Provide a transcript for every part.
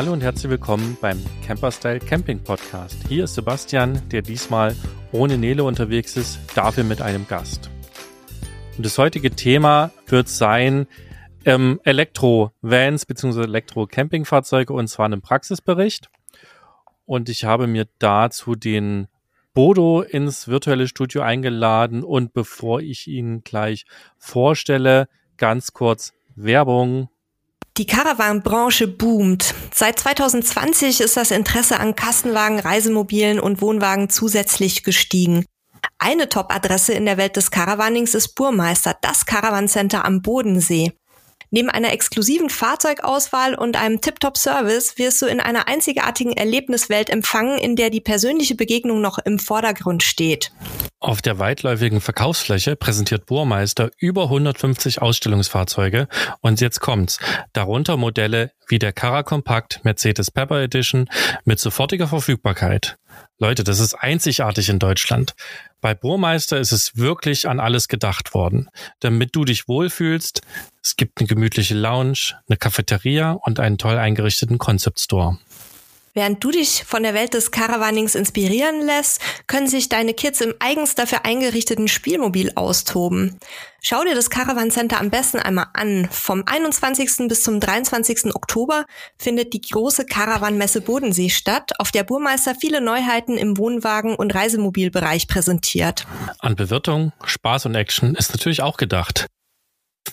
Hallo und herzlich willkommen beim Camperstyle Camping Podcast. Hier ist Sebastian, der diesmal ohne Nele unterwegs ist, dafür mit einem Gast. Und das heutige Thema wird sein ähm, Elektro-Vans bzw. Elektro-Campingfahrzeuge und zwar einen Praxisbericht. Und ich habe mir dazu den Bodo ins virtuelle Studio eingeladen und bevor ich ihn gleich vorstelle, ganz kurz Werbung. Die Caravan-Branche boomt. Seit 2020 ist das Interesse an Kastenwagen, Reisemobilen und Wohnwagen zusätzlich gestiegen. Eine Top-Adresse in der Welt des Caravanings ist Burmeister, das Caravan Center am Bodensee. Neben einer exklusiven Fahrzeugauswahl und einem Tip-Top-Service wirst du in einer einzigartigen Erlebniswelt empfangen, in der die persönliche Begegnung noch im Vordergrund steht. Auf der weitläufigen Verkaufsfläche präsentiert Burmeister über 150 Ausstellungsfahrzeuge und jetzt kommt's. Darunter Modelle wie der Cara Compact Mercedes Pepper Edition mit sofortiger Verfügbarkeit. Leute, das ist einzigartig in Deutschland. Bei Burmeister ist es wirklich an alles gedacht worden, damit du dich wohlfühlst. Es gibt eine gemütliche Lounge, eine Cafeteria und einen toll eingerichteten Concept Store. Während du dich von der Welt des Caravanings inspirieren lässt, können sich deine Kids im eigens dafür eingerichteten Spielmobil austoben. Schau dir das Caravan Center am besten einmal an. Vom 21. bis zum 23. Oktober findet die große Caravan-Messe Bodensee statt, auf der Burmeister viele Neuheiten im Wohnwagen- und Reisemobilbereich präsentiert. An Bewirtung, Spaß und Action ist natürlich auch gedacht.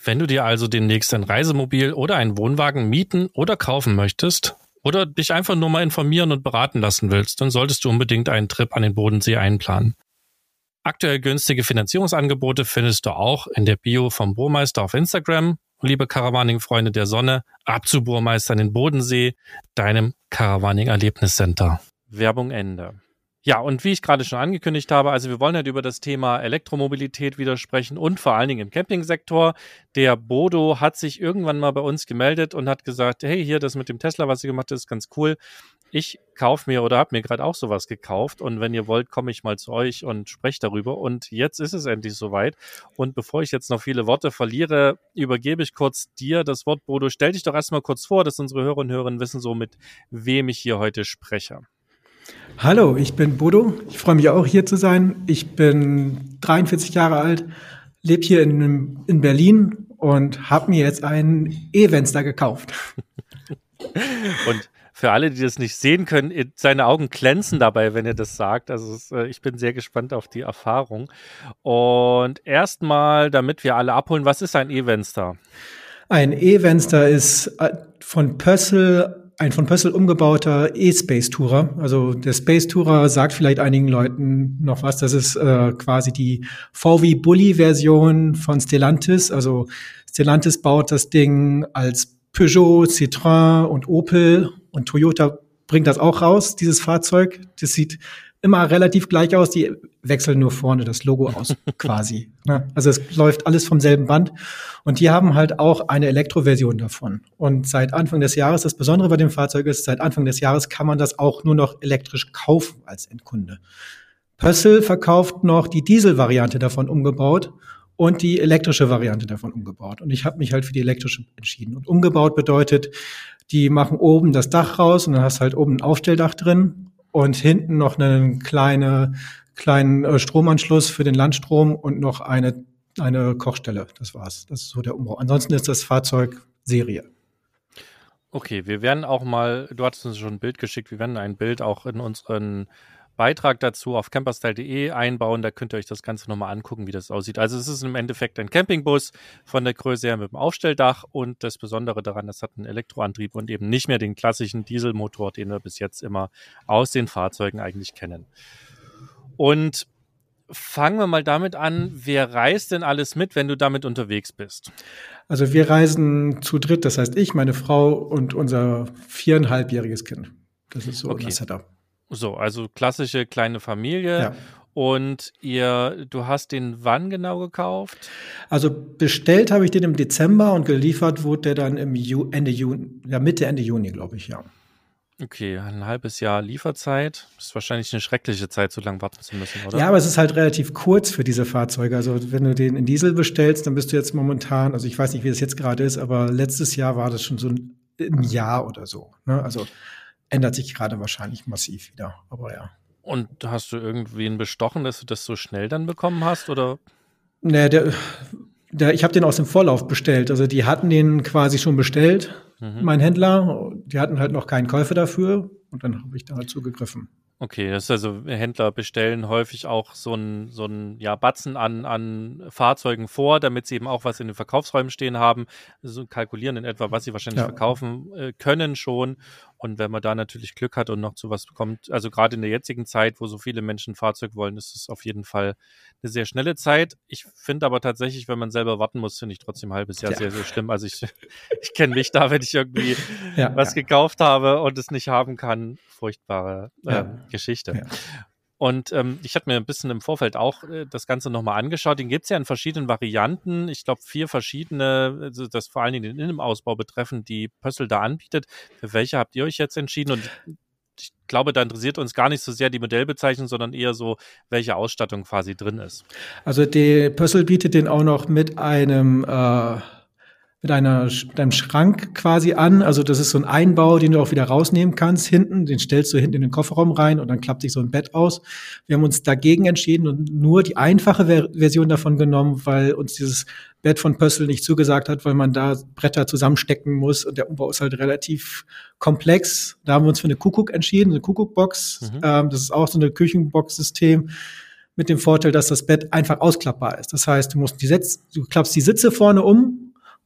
Wenn du dir also demnächst ein Reisemobil oder einen Wohnwagen mieten oder kaufen möchtest, oder dich einfach nur mal informieren und beraten lassen willst, dann solltest du unbedingt einen Trip an den Bodensee einplanen. Aktuell günstige Finanzierungsangebote findest du auch in der Bio vom Burmeister auf Instagram. Liebe Caravaning-Freunde der Sonne, ab zu Burmeister in den Bodensee, deinem Caravaning-Erlebniscenter. Werbung Ende. Ja, und wie ich gerade schon angekündigt habe, also wir wollen halt über das Thema Elektromobilität wieder sprechen und vor allen Dingen im Campingsektor. Der Bodo hat sich irgendwann mal bei uns gemeldet und hat gesagt, hey, hier das mit dem Tesla, was ihr gemacht habt, ist ganz cool. Ich kaufe mir oder habe mir gerade auch sowas gekauft und wenn ihr wollt, komme ich mal zu euch und spreche darüber. Und jetzt ist es endlich soweit. Und bevor ich jetzt noch viele Worte verliere, übergebe ich kurz dir das Wort, Bodo. Stell dich doch erstmal kurz vor, dass unsere Hörer und Hörerinnen wissen, so mit wem ich hier heute spreche. Hallo, ich bin Bodo. Ich freue mich auch hier zu sein. Ich bin 43 Jahre alt, lebe hier in, in Berlin und habe mir jetzt einen E-Venster gekauft. und für alle, die das nicht sehen können, seine Augen glänzen dabei, wenn er das sagt. Also es, äh, ich bin sehr gespannt auf die Erfahrung. Und erstmal, damit wir alle abholen, was ist ein E-Venster? Ein E-Venster ist äh, von Pössl ein von Pössl umgebauter E-Space Tourer. Also der Space Tourer sagt vielleicht einigen Leuten noch was. Das ist äh, quasi die VW Bully Version von Stellantis. Also Stellantis baut das Ding als Peugeot, Citroën und Opel und Toyota bringt das auch raus, dieses Fahrzeug. Das sieht immer relativ gleich aus. Die wechseln nur vorne das Logo aus, quasi. Ne? Also es läuft alles vom selben Band. Und die haben halt auch eine Elektroversion davon. Und seit Anfang des Jahres, das Besondere bei dem Fahrzeug ist, seit Anfang des Jahres kann man das auch nur noch elektrisch kaufen als Endkunde. Pössl verkauft noch die Dieselvariante davon umgebaut und die elektrische Variante davon umgebaut. Und ich habe mich halt für die elektrische entschieden. Und umgebaut bedeutet, die machen oben das Dach raus und dann hast du halt oben ein Aufstelldach drin und hinten noch einen kleine, kleinen äh, Stromanschluss für den Landstrom und noch eine, eine Kochstelle. Das war's. Das ist so der Umbau. Ansonsten ist das Fahrzeug Serie. Okay, wir werden auch mal, du hattest uns schon ein Bild geschickt, wir werden ein Bild auch in unseren Beitrag dazu auf camperstyle.de einbauen. Da könnt ihr euch das Ganze nochmal angucken, wie das aussieht. Also es ist im Endeffekt ein Campingbus von der Größe her mit dem Aufstelldach und das Besondere daran, das hat einen Elektroantrieb und eben nicht mehr den klassischen Dieselmotor, den wir bis jetzt immer aus den Fahrzeugen eigentlich kennen. Und fangen wir mal damit an, wer reist denn alles mit, wenn du damit unterwegs bist? Also wir reisen zu dritt, das heißt ich, meine Frau und unser viereinhalbjähriges Kind. Das ist so okay. unser Setup. So, also klassische kleine Familie. Ja. Und ihr, du hast den wann genau gekauft? Also bestellt habe ich den im Dezember und geliefert wurde der dann im Ju Ende Juni, ja Mitte Ende Juni, glaube ich, ja. Okay, ein halbes Jahr Lieferzeit. Das ist wahrscheinlich eine schreckliche Zeit, so lange warten zu müssen, oder? Ja, aber es ist halt relativ kurz für diese Fahrzeuge. Also wenn du den in Diesel bestellst, dann bist du jetzt momentan, also ich weiß nicht, wie das jetzt gerade ist, aber letztes Jahr war das schon so ein Jahr oder so. Ne? Also ändert sich gerade wahrscheinlich massiv wieder. Aber ja. Und hast du irgendwen bestochen, dass du das so schnell dann bekommen hast? Oder? Nee, der, der, ich habe den aus dem Vorlauf bestellt. Also die hatten den quasi schon bestellt, mhm. mein Händler. Die hatten halt noch keinen Käufer dafür und dann habe ich da halt zugegriffen. Okay, das ist also Händler bestellen häufig auch so ein, so ein ja, Batzen an, an Fahrzeugen vor, damit sie eben auch was in den Verkaufsräumen stehen haben, so kalkulieren in etwa, was sie wahrscheinlich ja. verkaufen äh, können schon und wenn man da natürlich Glück hat und noch zu was bekommt, also gerade in der jetzigen Zeit, wo so viele Menschen Fahrzeug wollen, ist es auf jeden Fall eine sehr schnelle Zeit. Ich finde aber tatsächlich, wenn man selber warten muss, finde ich trotzdem ein halbes Jahr ja. sehr, sehr schlimm. Also ich, ich kenne mich da, wenn ich irgendwie ja, was ja. gekauft habe und es nicht haben kann. Furchtbare äh, Geschichte. Und ähm, ich hatte mir ein bisschen im Vorfeld auch äh, das Ganze nochmal angeschaut. Den gibt es ja in verschiedenen Varianten. Ich glaube, vier verschiedene, also das vor allen Dingen den Innenausbau betreffen, die Pössl da anbietet. Für welche habt ihr euch jetzt entschieden? Und ich glaube, da interessiert uns gar nicht so sehr die Modellbezeichnung, sondern eher so, welche Ausstattung quasi drin ist. Also die Pössl bietet den auch noch mit einem äh mit einer, deinem Schrank quasi an. Also das ist so ein Einbau, den du auch wieder rausnehmen kannst hinten. Den stellst du hinten in den Kofferraum rein und dann klappt sich so ein Bett aus. Wir haben uns dagegen entschieden und nur die einfache Ver Version davon genommen, weil uns dieses Bett von Pössl nicht zugesagt hat, weil man da Bretter zusammenstecken muss und der Umbau ist halt relativ komplex. Da haben wir uns für eine Kuckuck entschieden, eine Kuckuckbox. Mhm. Ähm, das ist auch so eine Küchenbox-System mit dem Vorteil, dass das Bett einfach ausklappbar ist. Das heißt, du musst die Sitz, du klappst die Sitze vorne um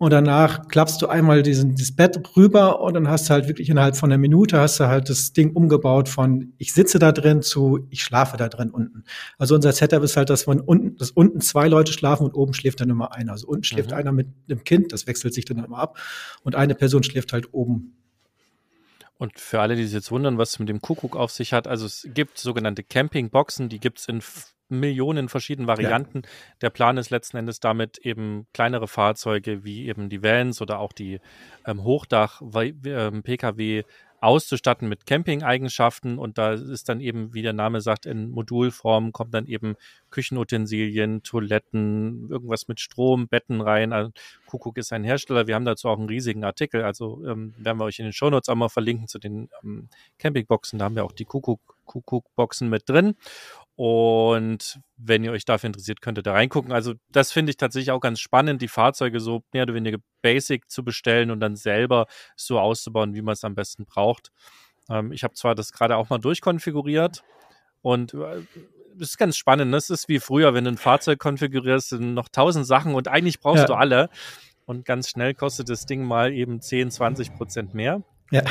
und danach klappst du einmal diesen, dieses Bett rüber und dann hast du halt wirklich innerhalb von einer Minute hast du halt das Ding umgebaut von ich sitze da drin zu ich schlafe da drin unten. Also unser Setup ist halt, dass von unten, dass unten zwei Leute schlafen und oben schläft dann immer einer. Also unten schläft mhm. einer mit einem Kind, das wechselt sich dann immer ab und eine Person schläft halt oben und für alle, die sich jetzt wundern, was es mit dem Kuckuck auf sich hat, also es gibt sogenannte Campingboxen, die gibt es in Millionen verschiedenen Varianten. Ja. Der Plan ist letzten Endes damit eben kleinere Fahrzeuge wie eben die Vans oder auch die ähm, Hochdach-Pkw ähm, auszustatten mit Camping-Eigenschaften und da ist dann eben, wie der Name sagt, in Modulform kommt dann eben Küchenutensilien, Toiletten, irgendwas mit Strom, Betten rein. Also Kuckuck ist ein Hersteller. Wir haben dazu auch einen riesigen Artikel. Also ähm, werden wir euch in den Shownotes auch mal verlinken zu den ähm, Campingboxen. Da haben wir auch die Kuckuck, Kuckuck-Boxen mit drin. Und wenn ihr euch dafür interessiert, könnt ihr da reingucken. Also das finde ich tatsächlich auch ganz spannend, die Fahrzeuge so mehr oder weniger basic zu bestellen und dann selber so auszubauen, wie man es am besten braucht. Ähm, ich habe zwar das gerade auch mal durchkonfiguriert und äh, das ist ganz spannend. Das ne? ist wie früher, wenn du ein Fahrzeug konfigurierst, sind noch tausend Sachen und eigentlich brauchst ja. du alle. Und ganz schnell kostet das Ding mal eben 10, 20 Prozent mehr. Ja.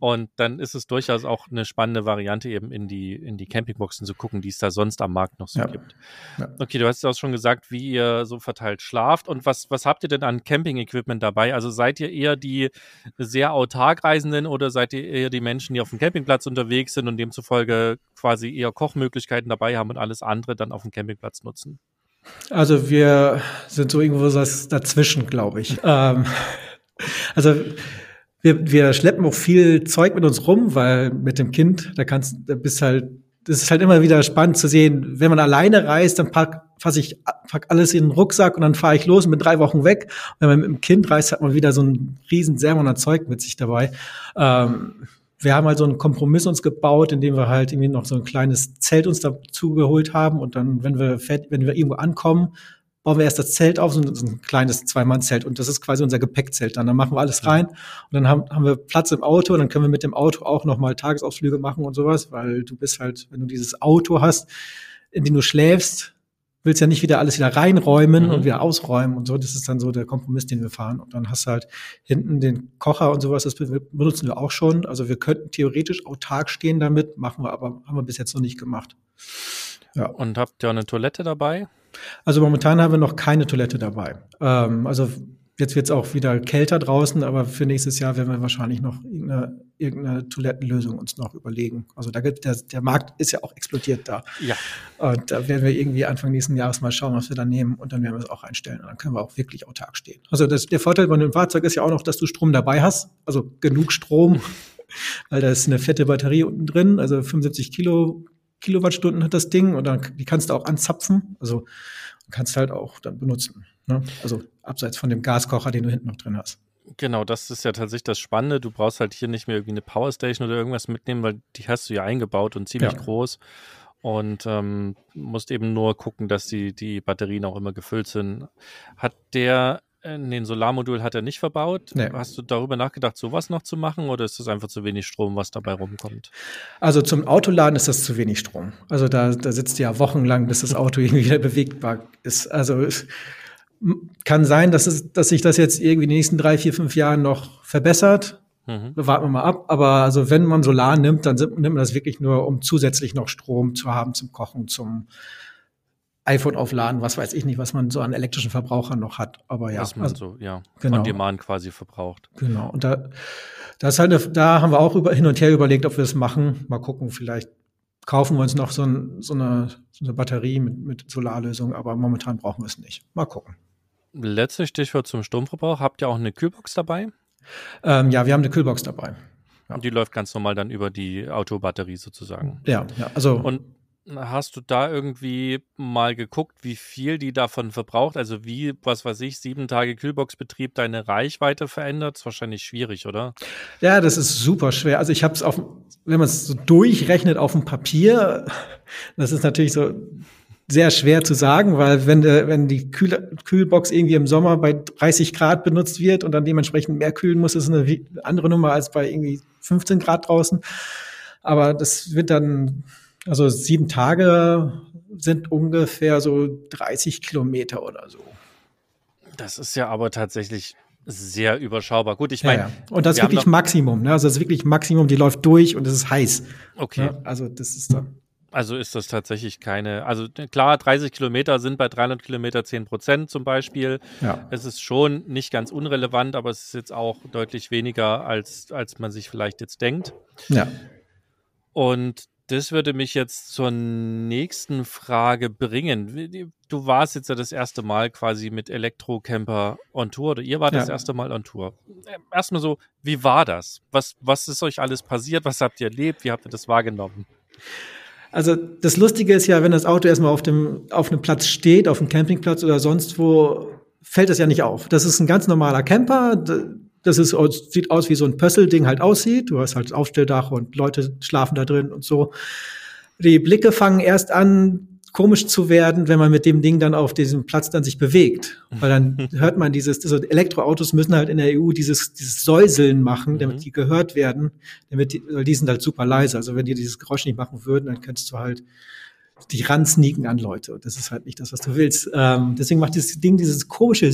Und dann ist es durchaus auch eine spannende Variante, eben in die, in die Campingboxen zu gucken, die es da sonst am Markt noch so ja. gibt. Ja. Okay, du hast ja auch schon gesagt, wie ihr so verteilt schlaft. Und was, was habt ihr denn an Camping-Equipment dabei? Also seid ihr eher die sehr autark Reisenden oder seid ihr eher die Menschen, die auf dem Campingplatz unterwegs sind und demzufolge quasi eher Kochmöglichkeiten dabei haben und alles andere dann auf dem Campingplatz nutzen? Also wir sind so irgendwo dazwischen, glaube ich. ähm, also wir, wir schleppen auch viel Zeug mit uns rum, weil mit dem Kind, da kannst, da bist halt, das ist halt immer wieder spannend zu sehen, wenn man alleine reist, dann pack, fass ich, pack alles in den Rucksack und dann fahre ich los und bin drei Wochen weg. Wenn man mit dem Kind reist, hat man wieder so ein riesen Sermon Zeug mit sich dabei. Ähm, wir haben halt so einen Kompromiss uns gebaut, indem wir halt irgendwie noch so ein kleines Zelt uns dazu geholt haben und dann, wenn wir, wenn wir irgendwo ankommen, bauen wir erst das Zelt auf, so ein, kleines Zwei-Mann-Zelt und das ist quasi unser Gepäckzelt dann. Dann machen wir alles rein und dann haben, haben wir Platz im Auto und dann können wir mit dem Auto auch nochmal Tagesausflüge machen und sowas, weil du bist halt, wenn du dieses Auto hast, in dem du schläfst, willst ja nicht wieder alles wieder reinräumen mhm. und wieder ausräumen und so. Das ist dann so der Kompromiss, den wir fahren. Und dann hast du halt hinten den Kocher und sowas, das benutzen wir auch schon. Also wir könnten theoretisch autark stehen damit, machen wir aber, haben wir bis jetzt noch nicht gemacht. Ja. Und habt ihr eine Toilette dabei? Also momentan haben wir noch keine Toilette dabei. Ähm, also jetzt wird es auch wieder kälter draußen, aber für nächstes Jahr werden wir wahrscheinlich noch irgendeine, irgendeine Toilettenlösung uns noch überlegen. Also da gibt der, der Markt ist ja auch explodiert da. Ja. Und da werden wir irgendwie Anfang nächsten Jahres mal schauen, was wir da nehmen und dann werden wir es auch einstellen. Und dann können wir auch wirklich autark stehen. Also das, der Vorteil bei einem Fahrzeug ist ja auch noch, dass du Strom dabei hast, also genug Strom, weil da ist eine fette Batterie unten drin, also 75 Kilo Kilowattstunden hat das Ding und dann, die kannst du auch anzapfen. Also kannst halt auch dann benutzen. Ne? Also abseits von dem Gaskocher, den du hinten noch drin hast. Genau, das ist ja tatsächlich das Spannende. Du brauchst halt hier nicht mehr irgendwie eine Powerstation oder irgendwas mitnehmen, weil die hast du ja eingebaut und ziemlich ja. groß. Und ähm, musst eben nur gucken, dass die, die Batterien auch immer gefüllt sind. Hat der äh, den Solarmodul hat er nicht verbaut. Nee. Hast du darüber nachgedacht, sowas noch zu machen oder ist das einfach zu wenig Strom, was dabei rumkommt? Also zum Autoladen ist das zu wenig Strom. Also da, da sitzt ja wochenlang, bis das Auto irgendwie wieder bewegbar ist. Also es kann sein, dass, es, dass sich das jetzt irgendwie in den nächsten drei, vier, fünf Jahren noch verbessert. Mhm. Warten wir mal ab. Aber also wenn man Solar nimmt, dann nimmt man das wirklich nur, um zusätzlich noch Strom zu haben zum Kochen, zum iPhone aufladen, was weiß ich nicht, was man so an elektrischen Verbrauchern noch hat. Aber ja. Was man also, so, ja, genau. on demand quasi verbraucht. Genau. Und da, das halt eine, da haben wir auch über, hin und her überlegt, ob wir es machen. Mal gucken, vielleicht kaufen wir uns noch so, ein, so, eine, so eine Batterie mit, mit Solarlösung, aber momentan brauchen wir es nicht. Mal gucken. Letztes Stichwort zum Stromverbrauch. Habt ihr auch eine Kühlbox dabei? Ähm, ja, wir haben eine Kühlbox dabei. Ja. Und die läuft ganz normal dann über die Autobatterie sozusagen. Ja, ja. Also und Hast du da irgendwie mal geguckt, wie viel die davon verbraucht? Also wie, was weiß ich, sieben Tage Kühlboxbetrieb deine Reichweite verändert? Ist wahrscheinlich schwierig, oder? Ja, das ist super schwer. Also ich habe es auf, wenn man es so durchrechnet auf dem Papier, das ist natürlich so sehr schwer zu sagen, weil wenn, de, wenn die Kühl, Kühlbox irgendwie im Sommer bei 30 Grad benutzt wird und dann dementsprechend mehr kühlen muss, ist eine andere Nummer als bei irgendwie 15 Grad draußen. Aber das wird dann also sieben Tage sind ungefähr so 30 Kilometer oder so. Das ist ja aber tatsächlich sehr überschaubar. Gut, ich meine. Ja, ja. Und das ist wirklich Maximum, ne? Also das ist wirklich Maximum, die läuft durch und es ist heiß. Okay. Ne? Also das ist dann. Also ist das tatsächlich keine, also klar, 30 Kilometer sind bei 300 Kilometer 10 Prozent zum Beispiel. Ja. Es ist schon nicht ganz unrelevant, aber es ist jetzt auch deutlich weniger, als, als man sich vielleicht jetzt denkt. Ja. Und das würde mich jetzt zur nächsten Frage bringen. Du warst jetzt ja das erste Mal quasi mit Elektrocamper on Tour oder ihr wart ja. das erste Mal on Tour. Ähm, erstmal so, wie war das? Was, was ist euch alles passiert? Was habt ihr erlebt? Wie habt ihr das wahrgenommen? Also das Lustige ist ja, wenn das Auto erstmal auf dem auf einem Platz steht, auf dem Campingplatz oder sonst wo, fällt das ja nicht auf. Das ist ein ganz normaler Camper das ist, sieht aus wie so ein Pösselding halt aussieht. Du hast halt Aufstelldach und Leute schlafen da drin und so. Die Blicke fangen erst an, komisch zu werden, wenn man mit dem Ding dann auf diesem Platz dann sich bewegt. Weil dann hört man dieses, also Elektroautos müssen halt in der EU dieses, dieses Säuseln machen, damit mhm. die gehört werden, damit die, weil die sind halt super leise. Also wenn die dieses Geräusch nicht machen würden, dann könntest du halt die ransneaken an Leute. Das ist halt nicht das, was du willst. Ähm, deswegen macht dieses Ding dieses komische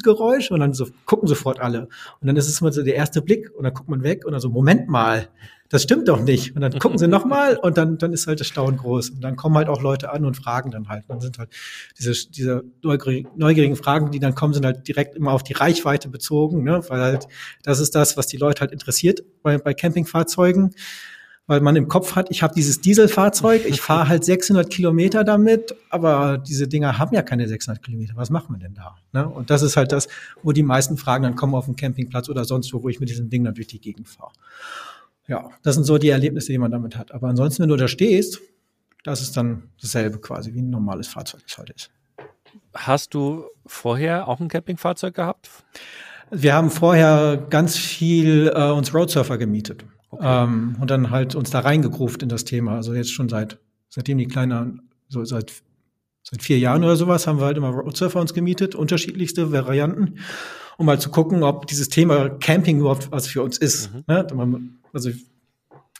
Geräusch und dann so, gucken sofort alle. Und dann ist es immer so der erste Blick und dann guckt man weg und dann so, Moment mal, das stimmt doch nicht. Und dann gucken sie nochmal und dann, dann ist halt das Staunen groß. Und dann kommen halt auch Leute an und fragen dann halt. dann sind halt diese, diese neugierigen Fragen, die dann kommen, sind halt direkt immer auf die Reichweite bezogen, ne? weil halt das ist das, was die Leute halt interessiert bei, bei Campingfahrzeugen weil man im Kopf hat, ich habe dieses Dieselfahrzeug, ich fahre halt 600 Kilometer damit, aber diese Dinger haben ja keine 600 Kilometer. Was machen wir denn da? Ne? Und das ist halt das, wo die meisten Fragen dann kommen auf dem Campingplatz oder sonst wo, wo ich mit diesem Ding dann durch die Gegend fahre. Ja, das sind so die Erlebnisse, die man damit hat. Aber ansonsten, wenn du da stehst, das ist dann dasselbe quasi, wie ein normales Fahrzeug es heute ist. Hast du vorher auch ein Campingfahrzeug gehabt? Wir haben vorher ganz viel äh, uns Roadsurfer gemietet. Okay. Ähm, und dann halt uns da reingegruft in das Thema. Also jetzt schon seit, seitdem die Kleine, so seit, seit vier Jahren oder sowas, haben wir halt immer Roadsurfer uns gemietet, unterschiedlichste Varianten, um mal zu gucken, ob dieses Thema Camping überhaupt was für uns ist. Mhm. Ne? Also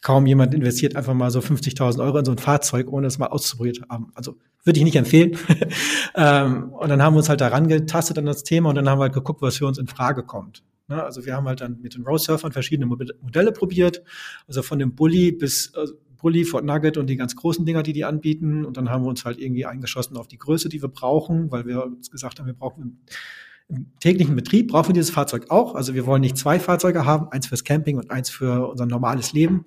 kaum jemand investiert einfach mal so 50.000 Euro in so ein Fahrzeug, ohne es mal auszuprobiert zu haben. Also würde ich nicht empfehlen. ähm, und dann haben wir uns halt daran getastet an das Thema und dann haben wir halt geguckt, was für uns in Frage kommt. Ne? Also wir haben halt dann mit den Roadsurfern verschiedene Modelle probiert, also von dem Bully bis also Bully, Fort Nugget und die ganz großen Dinger, die die anbieten. Und dann haben wir uns halt irgendwie eingeschossen auf die Größe, die wir brauchen, weil wir uns gesagt haben, wir brauchen im täglichen Betrieb brauchen wir dieses Fahrzeug auch. Also wir wollen nicht zwei Fahrzeuge haben, eins fürs Camping und eins für unser normales Leben.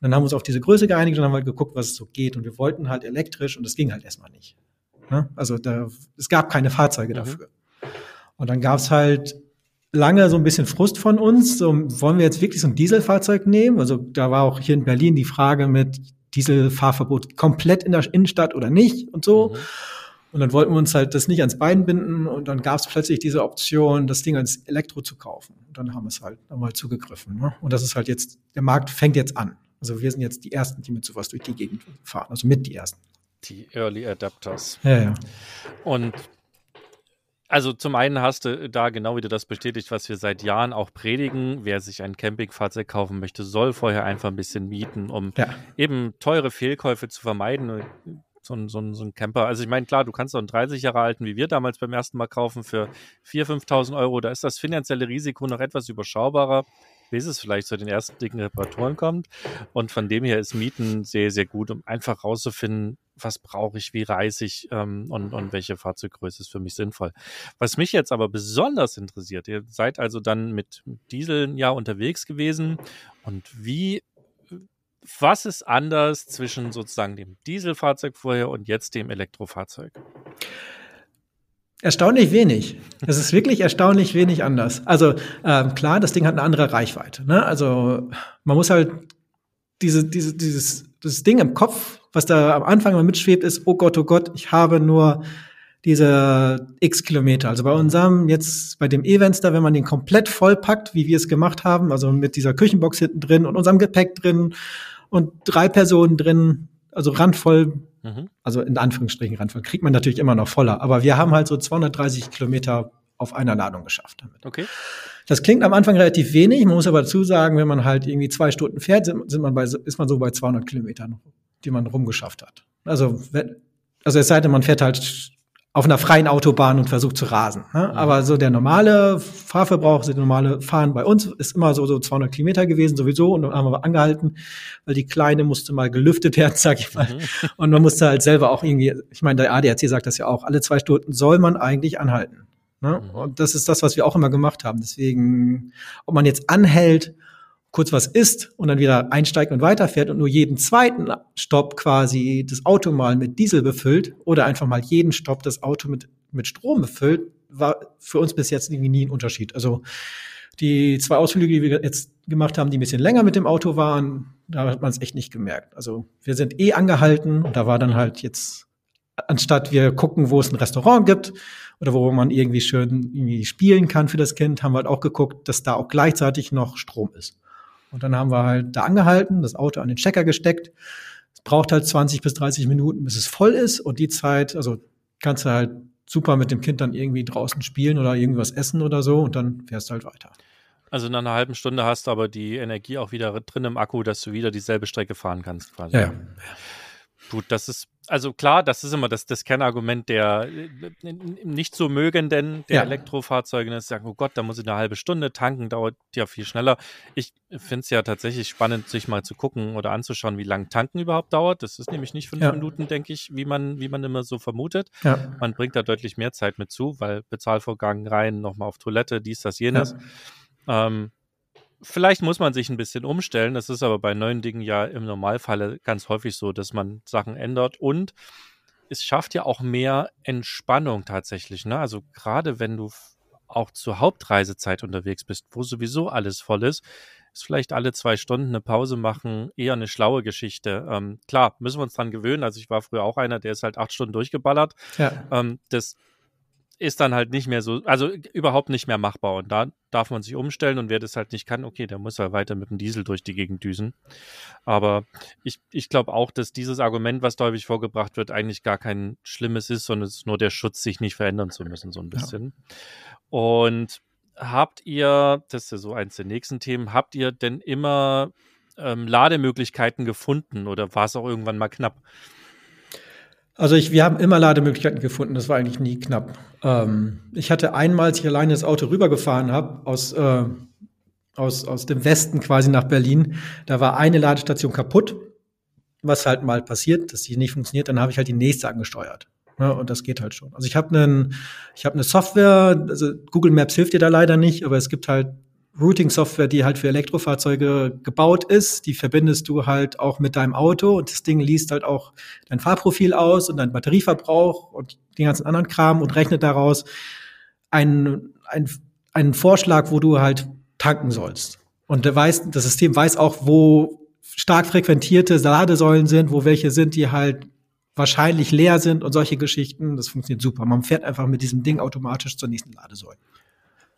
Und dann haben wir uns auf diese Größe geeinigt und haben halt geguckt, was es so geht. Und wir wollten halt elektrisch und das ging halt erstmal nicht. Ne? Also da, es gab keine Fahrzeuge mhm. dafür. Und dann gab es halt lange so ein bisschen Frust von uns. So, wollen wir jetzt wirklich so ein Dieselfahrzeug nehmen? Also da war auch hier in Berlin die Frage mit Dieselfahrverbot komplett in der Innenstadt oder nicht und so. Mhm. Und dann wollten wir uns halt das nicht ans Bein binden und dann gab es plötzlich diese Option, das Ding als Elektro zu kaufen. Und dann haben wir es halt nochmal zugegriffen. Ne? Und das ist halt jetzt, der Markt fängt jetzt an. Also wir sind jetzt die Ersten, die mit sowas durch die Gegend fahren. Also mit die Ersten. Die Early Adapters. Ja, ja. Und also zum einen hast du da genau wieder das bestätigt, was wir seit Jahren auch predigen. Wer sich ein Campingfahrzeug kaufen möchte, soll vorher einfach ein bisschen mieten, um ja. eben teure Fehlkäufe zu vermeiden. So ein, so, ein, so ein Camper. Also ich meine, klar, du kannst doch einen 30 Jahre alten, wie wir damals beim ersten Mal kaufen, für 4.000, 5.000 Euro. Da ist das finanzielle Risiko noch etwas überschaubarer bis es vielleicht zu den ersten dicken Reparaturen kommt. Und von dem her ist Mieten sehr, sehr gut, um einfach rauszufinden, was brauche ich, wie reise ich ähm, und, und welche Fahrzeuggröße ist für mich sinnvoll. Was mich jetzt aber besonders interessiert, ihr seid also dann mit Diesel ja unterwegs gewesen und wie was ist anders zwischen sozusagen dem Dieselfahrzeug vorher und jetzt dem Elektrofahrzeug? Erstaunlich wenig. Es ist wirklich erstaunlich wenig anders. Also ähm, klar, das Ding hat eine andere Reichweite. Ne? Also man muss halt diese, diese, dieses das Ding im Kopf, was da am Anfang mal mitschwebt, ist, oh Gott, oh Gott, ich habe nur diese x Kilometer. Also bei unserem jetzt, bei dem E-Venster, wenn man den komplett vollpackt, wie wir es gemacht haben, also mit dieser Küchenbox hinten drin und unserem Gepäck drin und drei Personen drin, also randvoll Mhm. Also in Anführungsstrichen Randvoll. Kriegt man natürlich immer noch voller. Aber wir haben halt so 230 Kilometer auf einer Ladung geschafft damit. Okay. Das klingt am Anfang relativ wenig. Man muss aber dazu sagen, wenn man halt irgendwie zwei Stunden fährt, sind, sind man bei, ist man so bei 200 Kilometern, die man rumgeschafft hat. Also, wenn, also es sei denn, man fährt halt auf einer freien Autobahn und versucht zu rasen. Ne? Mhm. Aber so der normale Fahrverbrauch, das normale Fahren bei uns ist immer so, so 200 Kilometer gewesen sowieso und dann haben wir angehalten, weil die Kleine musste mal gelüftet werden, sag ich mal. Mhm. Und man musste halt selber auch irgendwie, ich meine, der ADAC sagt das ja auch, alle zwei Stunden soll man eigentlich anhalten. Ne? Mhm. Und das ist das, was wir auch immer gemacht haben. Deswegen, ob man jetzt anhält kurz was isst und dann wieder einsteigt und weiterfährt und nur jeden zweiten Stopp quasi das Auto mal mit Diesel befüllt oder einfach mal jeden Stopp das Auto mit, mit Strom befüllt, war für uns bis jetzt irgendwie nie ein Unterschied. Also die zwei Ausflüge, die wir jetzt gemacht haben, die ein bisschen länger mit dem Auto waren, da hat man es echt nicht gemerkt. Also wir sind eh angehalten und da war dann halt jetzt, anstatt wir gucken, wo es ein Restaurant gibt oder wo man irgendwie schön irgendwie spielen kann für das Kind, haben wir halt auch geguckt, dass da auch gleichzeitig noch Strom ist. Und dann haben wir halt da angehalten, das Auto an den Stecker gesteckt. Es braucht halt 20 bis 30 Minuten, bis es voll ist. Und die Zeit, also kannst du halt super mit dem Kind dann irgendwie draußen spielen oder irgendwas essen oder so und dann fährst du halt weiter. Also nach einer halben Stunde hast du aber die Energie auch wieder drin im Akku, dass du wieder dieselbe Strecke fahren kannst quasi. Ja, ja. Gut, das ist also klar, das ist immer das, das Kernargument der äh, nicht so mögenden der ja. Elektrofahrzeuge, dass sie sagen, oh Gott, da muss ich eine halbe Stunde tanken, dauert ja viel schneller. Ich finde es ja tatsächlich spannend, sich mal zu gucken oder anzuschauen, wie lang tanken überhaupt dauert. Das ist nämlich nicht fünf ja. Minuten, denke ich, wie man, wie man immer so vermutet. Ja. Man bringt da deutlich mehr Zeit mit zu, weil Bezahlvorgang rein, nochmal auf Toilette, dies, das, jenes. Ähm, vielleicht muss man sich ein bisschen umstellen. Das ist aber bei neuen Dingen ja im Normalfall ganz häufig so, dass man Sachen ändert und es schafft ja auch mehr Entspannung tatsächlich. Ne? Also gerade wenn du auch zur Hauptreisezeit unterwegs bist, wo sowieso alles voll ist, ist vielleicht alle zwei Stunden eine Pause machen eher eine schlaue Geschichte. Ähm, klar, müssen wir uns dran gewöhnen. Also ich war früher auch einer, der ist halt acht Stunden durchgeballert. Ja. Ähm, das ist dann halt nicht mehr so, also überhaupt nicht mehr machbar. Und da darf man sich umstellen und wer das halt nicht kann, okay, der muss halt weiter mit dem Diesel durch die Gegend düsen. Aber ich, ich glaube auch, dass dieses Argument, was da häufig vorgebracht wird, eigentlich gar kein schlimmes ist, sondern es ist nur der Schutz, sich nicht verändern zu müssen, so ein bisschen. Ja. Und habt ihr, das ist ja so eins der nächsten Themen, habt ihr denn immer ähm, Lademöglichkeiten gefunden oder war es auch irgendwann mal knapp? Also ich, wir haben immer Lademöglichkeiten gefunden, das war eigentlich nie knapp. Ähm, ich hatte einmal, als ich alleine das Auto rübergefahren habe, aus, äh, aus, aus dem Westen quasi nach Berlin, da war eine Ladestation kaputt, was halt mal passiert, dass die nicht funktioniert, dann habe ich halt die nächste angesteuert. Ja, und das geht halt schon. Also ich habe einen, ich habe eine Software, also Google Maps hilft dir da leider nicht, aber es gibt halt Routing-Software, die halt für Elektrofahrzeuge gebaut ist. Die verbindest du halt auch mit deinem Auto und das Ding liest halt auch dein Fahrprofil aus und dein Batterieverbrauch und den ganzen anderen Kram und rechnet daraus einen, einen, einen Vorschlag, wo du halt tanken sollst. Und der weiß, das System weiß auch, wo stark frequentierte Ladesäulen sind, wo welche sind, die halt wahrscheinlich leer sind und solche Geschichten. Das funktioniert super. Man fährt einfach mit diesem Ding automatisch zur nächsten Ladesäule.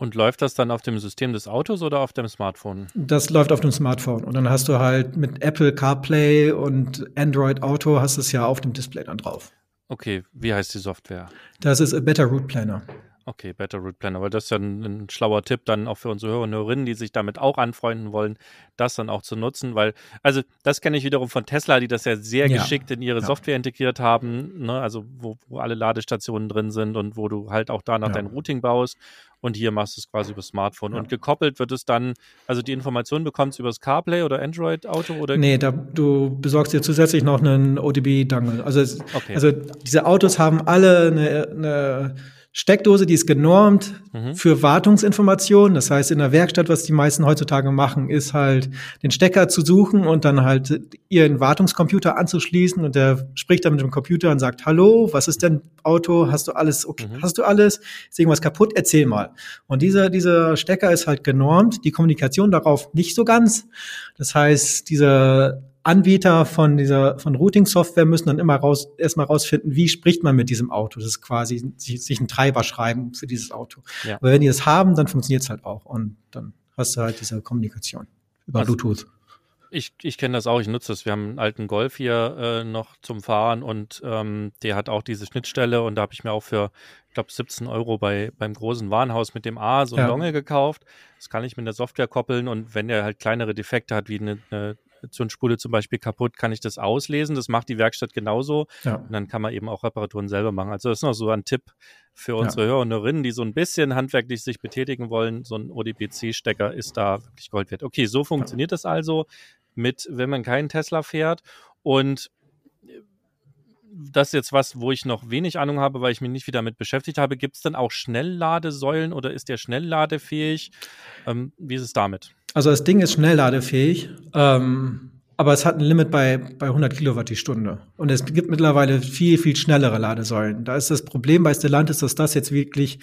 Und läuft das dann auf dem System des Autos oder auf dem Smartphone? Das läuft auf dem Smartphone. Und dann hast du halt mit Apple CarPlay und Android Auto hast es ja auf dem Display dann drauf. Okay, wie heißt die Software? Das ist a Better Route Planner. Okay, Better Route Planner, weil das ist ja ein, ein, schlauer Tipp dann auch für unsere Hörer und Hörerinnen, die sich damit auch anfreunden wollen, das dann auch zu nutzen, weil, also das kenne ich wiederum von Tesla, die das ja sehr ja. geschickt in ihre ja. Software integriert haben, ne? also wo, wo, alle Ladestationen drin sind und wo du halt auch danach ja. dein Routing baust und hier machst du es quasi über Smartphone und gekoppelt wird es dann, also die Information bekommst du über das CarPlay oder Android Auto oder? Nee, da, du besorgst dir zusätzlich noch einen ODB-Dangle. Also, okay. also diese Autos haben alle eine, eine Steckdose, die ist genormt mhm. für Wartungsinformationen. Das heißt, in der Werkstatt, was die meisten heutzutage machen, ist halt den Stecker zu suchen und dann halt ihren Wartungscomputer anzuschließen und der spricht dann mit dem Computer und sagt, hallo, was ist denn Auto? Hast du alles, okay, mhm. hast du alles? Ist irgendwas kaputt? Erzähl mal. Und dieser, dieser Stecker ist halt genormt, die Kommunikation darauf nicht so ganz. Das heißt, dieser Anbieter von dieser von Routing-Software müssen dann immer raus erstmal rausfinden, wie spricht man mit diesem Auto. Das ist quasi sich, sich einen Treiber schreiben für dieses Auto. Ja. Aber wenn die das haben, dann funktioniert es halt auch und dann hast du halt diese Kommunikation über also, Bluetooth. Ich, ich kenne das auch, ich nutze das. Wir haben einen alten Golf hier äh, noch zum Fahren und ähm, der hat auch diese Schnittstelle und da habe ich mir auch für, ich glaube, 17 Euro bei, beim großen Warenhaus mit dem A so ein ja. Dongle gekauft. Das kann ich mit der Software koppeln und wenn der halt kleinere Defekte hat, wie eine, eine Zündspule zum Beispiel kaputt, kann ich das auslesen. Das macht die Werkstatt genauso. Ja. Und dann kann man eben auch Reparaturen selber machen. Also das ist noch so ein Tipp für unsere ja. Hörer und Hörerinnen, die so ein bisschen handwerklich sich betätigen wollen. So ein ODBC-Stecker ist da wirklich Gold wert. Okay, so funktioniert ja. das also mit, wenn man keinen Tesla fährt. Und das ist jetzt was, wo ich noch wenig Ahnung habe, weil ich mich nicht wieder damit beschäftigt habe. Gibt es dann auch Schnellladesäulen oder ist der schnellladefähig? Ähm, wie ist es damit? Also das Ding ist schnellladefähig, ähm, aber es hat ein Limit bei, bei 100 Kilowatt die Stunde. Und es gibt mittlerweile viel, viel schnellere Ladesäulen. Da ist das Problem bei Stellantis, dass das jetzt wirklich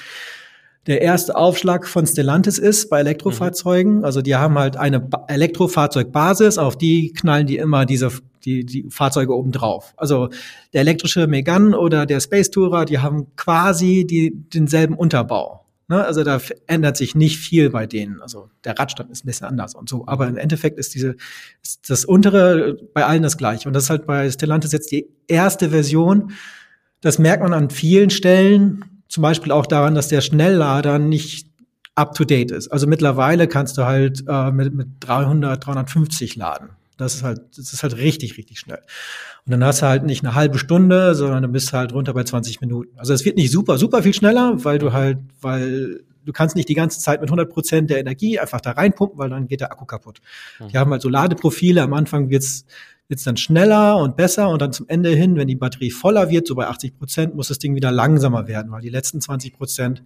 der erste Aufschlag von Stellantis ist bei Elektrofahrzeugen. Mhm. Also die haben halt eine ba Elektrofahrzeugbasis, auf die knallen die immer diese die, die Fahrzeuge oben drauf. Also der elektrische Megane oder der Space Tourer, die haben quasi die, denselben Unterbau. Ne? Also da ändert sich nicht viel bei denen. Also der Radstand ist ein bisschen anders und so. Aber im Endeffekt ist diese, ist das untere bei allen das gleiche. Und das ist halt bei Stellantis jetzt die erste Version. Das merkt man an vielen Stellen. Zum Beispiel auch daran, dass der Schnelllader nicht up to date ist. Also mittlerweile kannst du halt äh, mit, mit 300, 350 laden. Das ist halt, das ist halt richtig, richtig schnell. Und dann hast du halt nicht eine halbe Stunde, sondern du bist halt runter bei 20 Minuten. Also es wird nicht super, super viel schneller, weil du halt, weil du kannst nicht die ganze Zeit mit 100 Prozent der Energie einfach da reinpumpen, weil dann geht der Akku kaputt. Mhm. Die haben halt so Ladeprofile. Am Anfang wird's wird's dann schneller und besser und dann zum Ende hin, wenn die Batterie voller wird, so bei 80 Prozent, muss das Ding wieder langsamer werden, weil die letzten 20 Prozent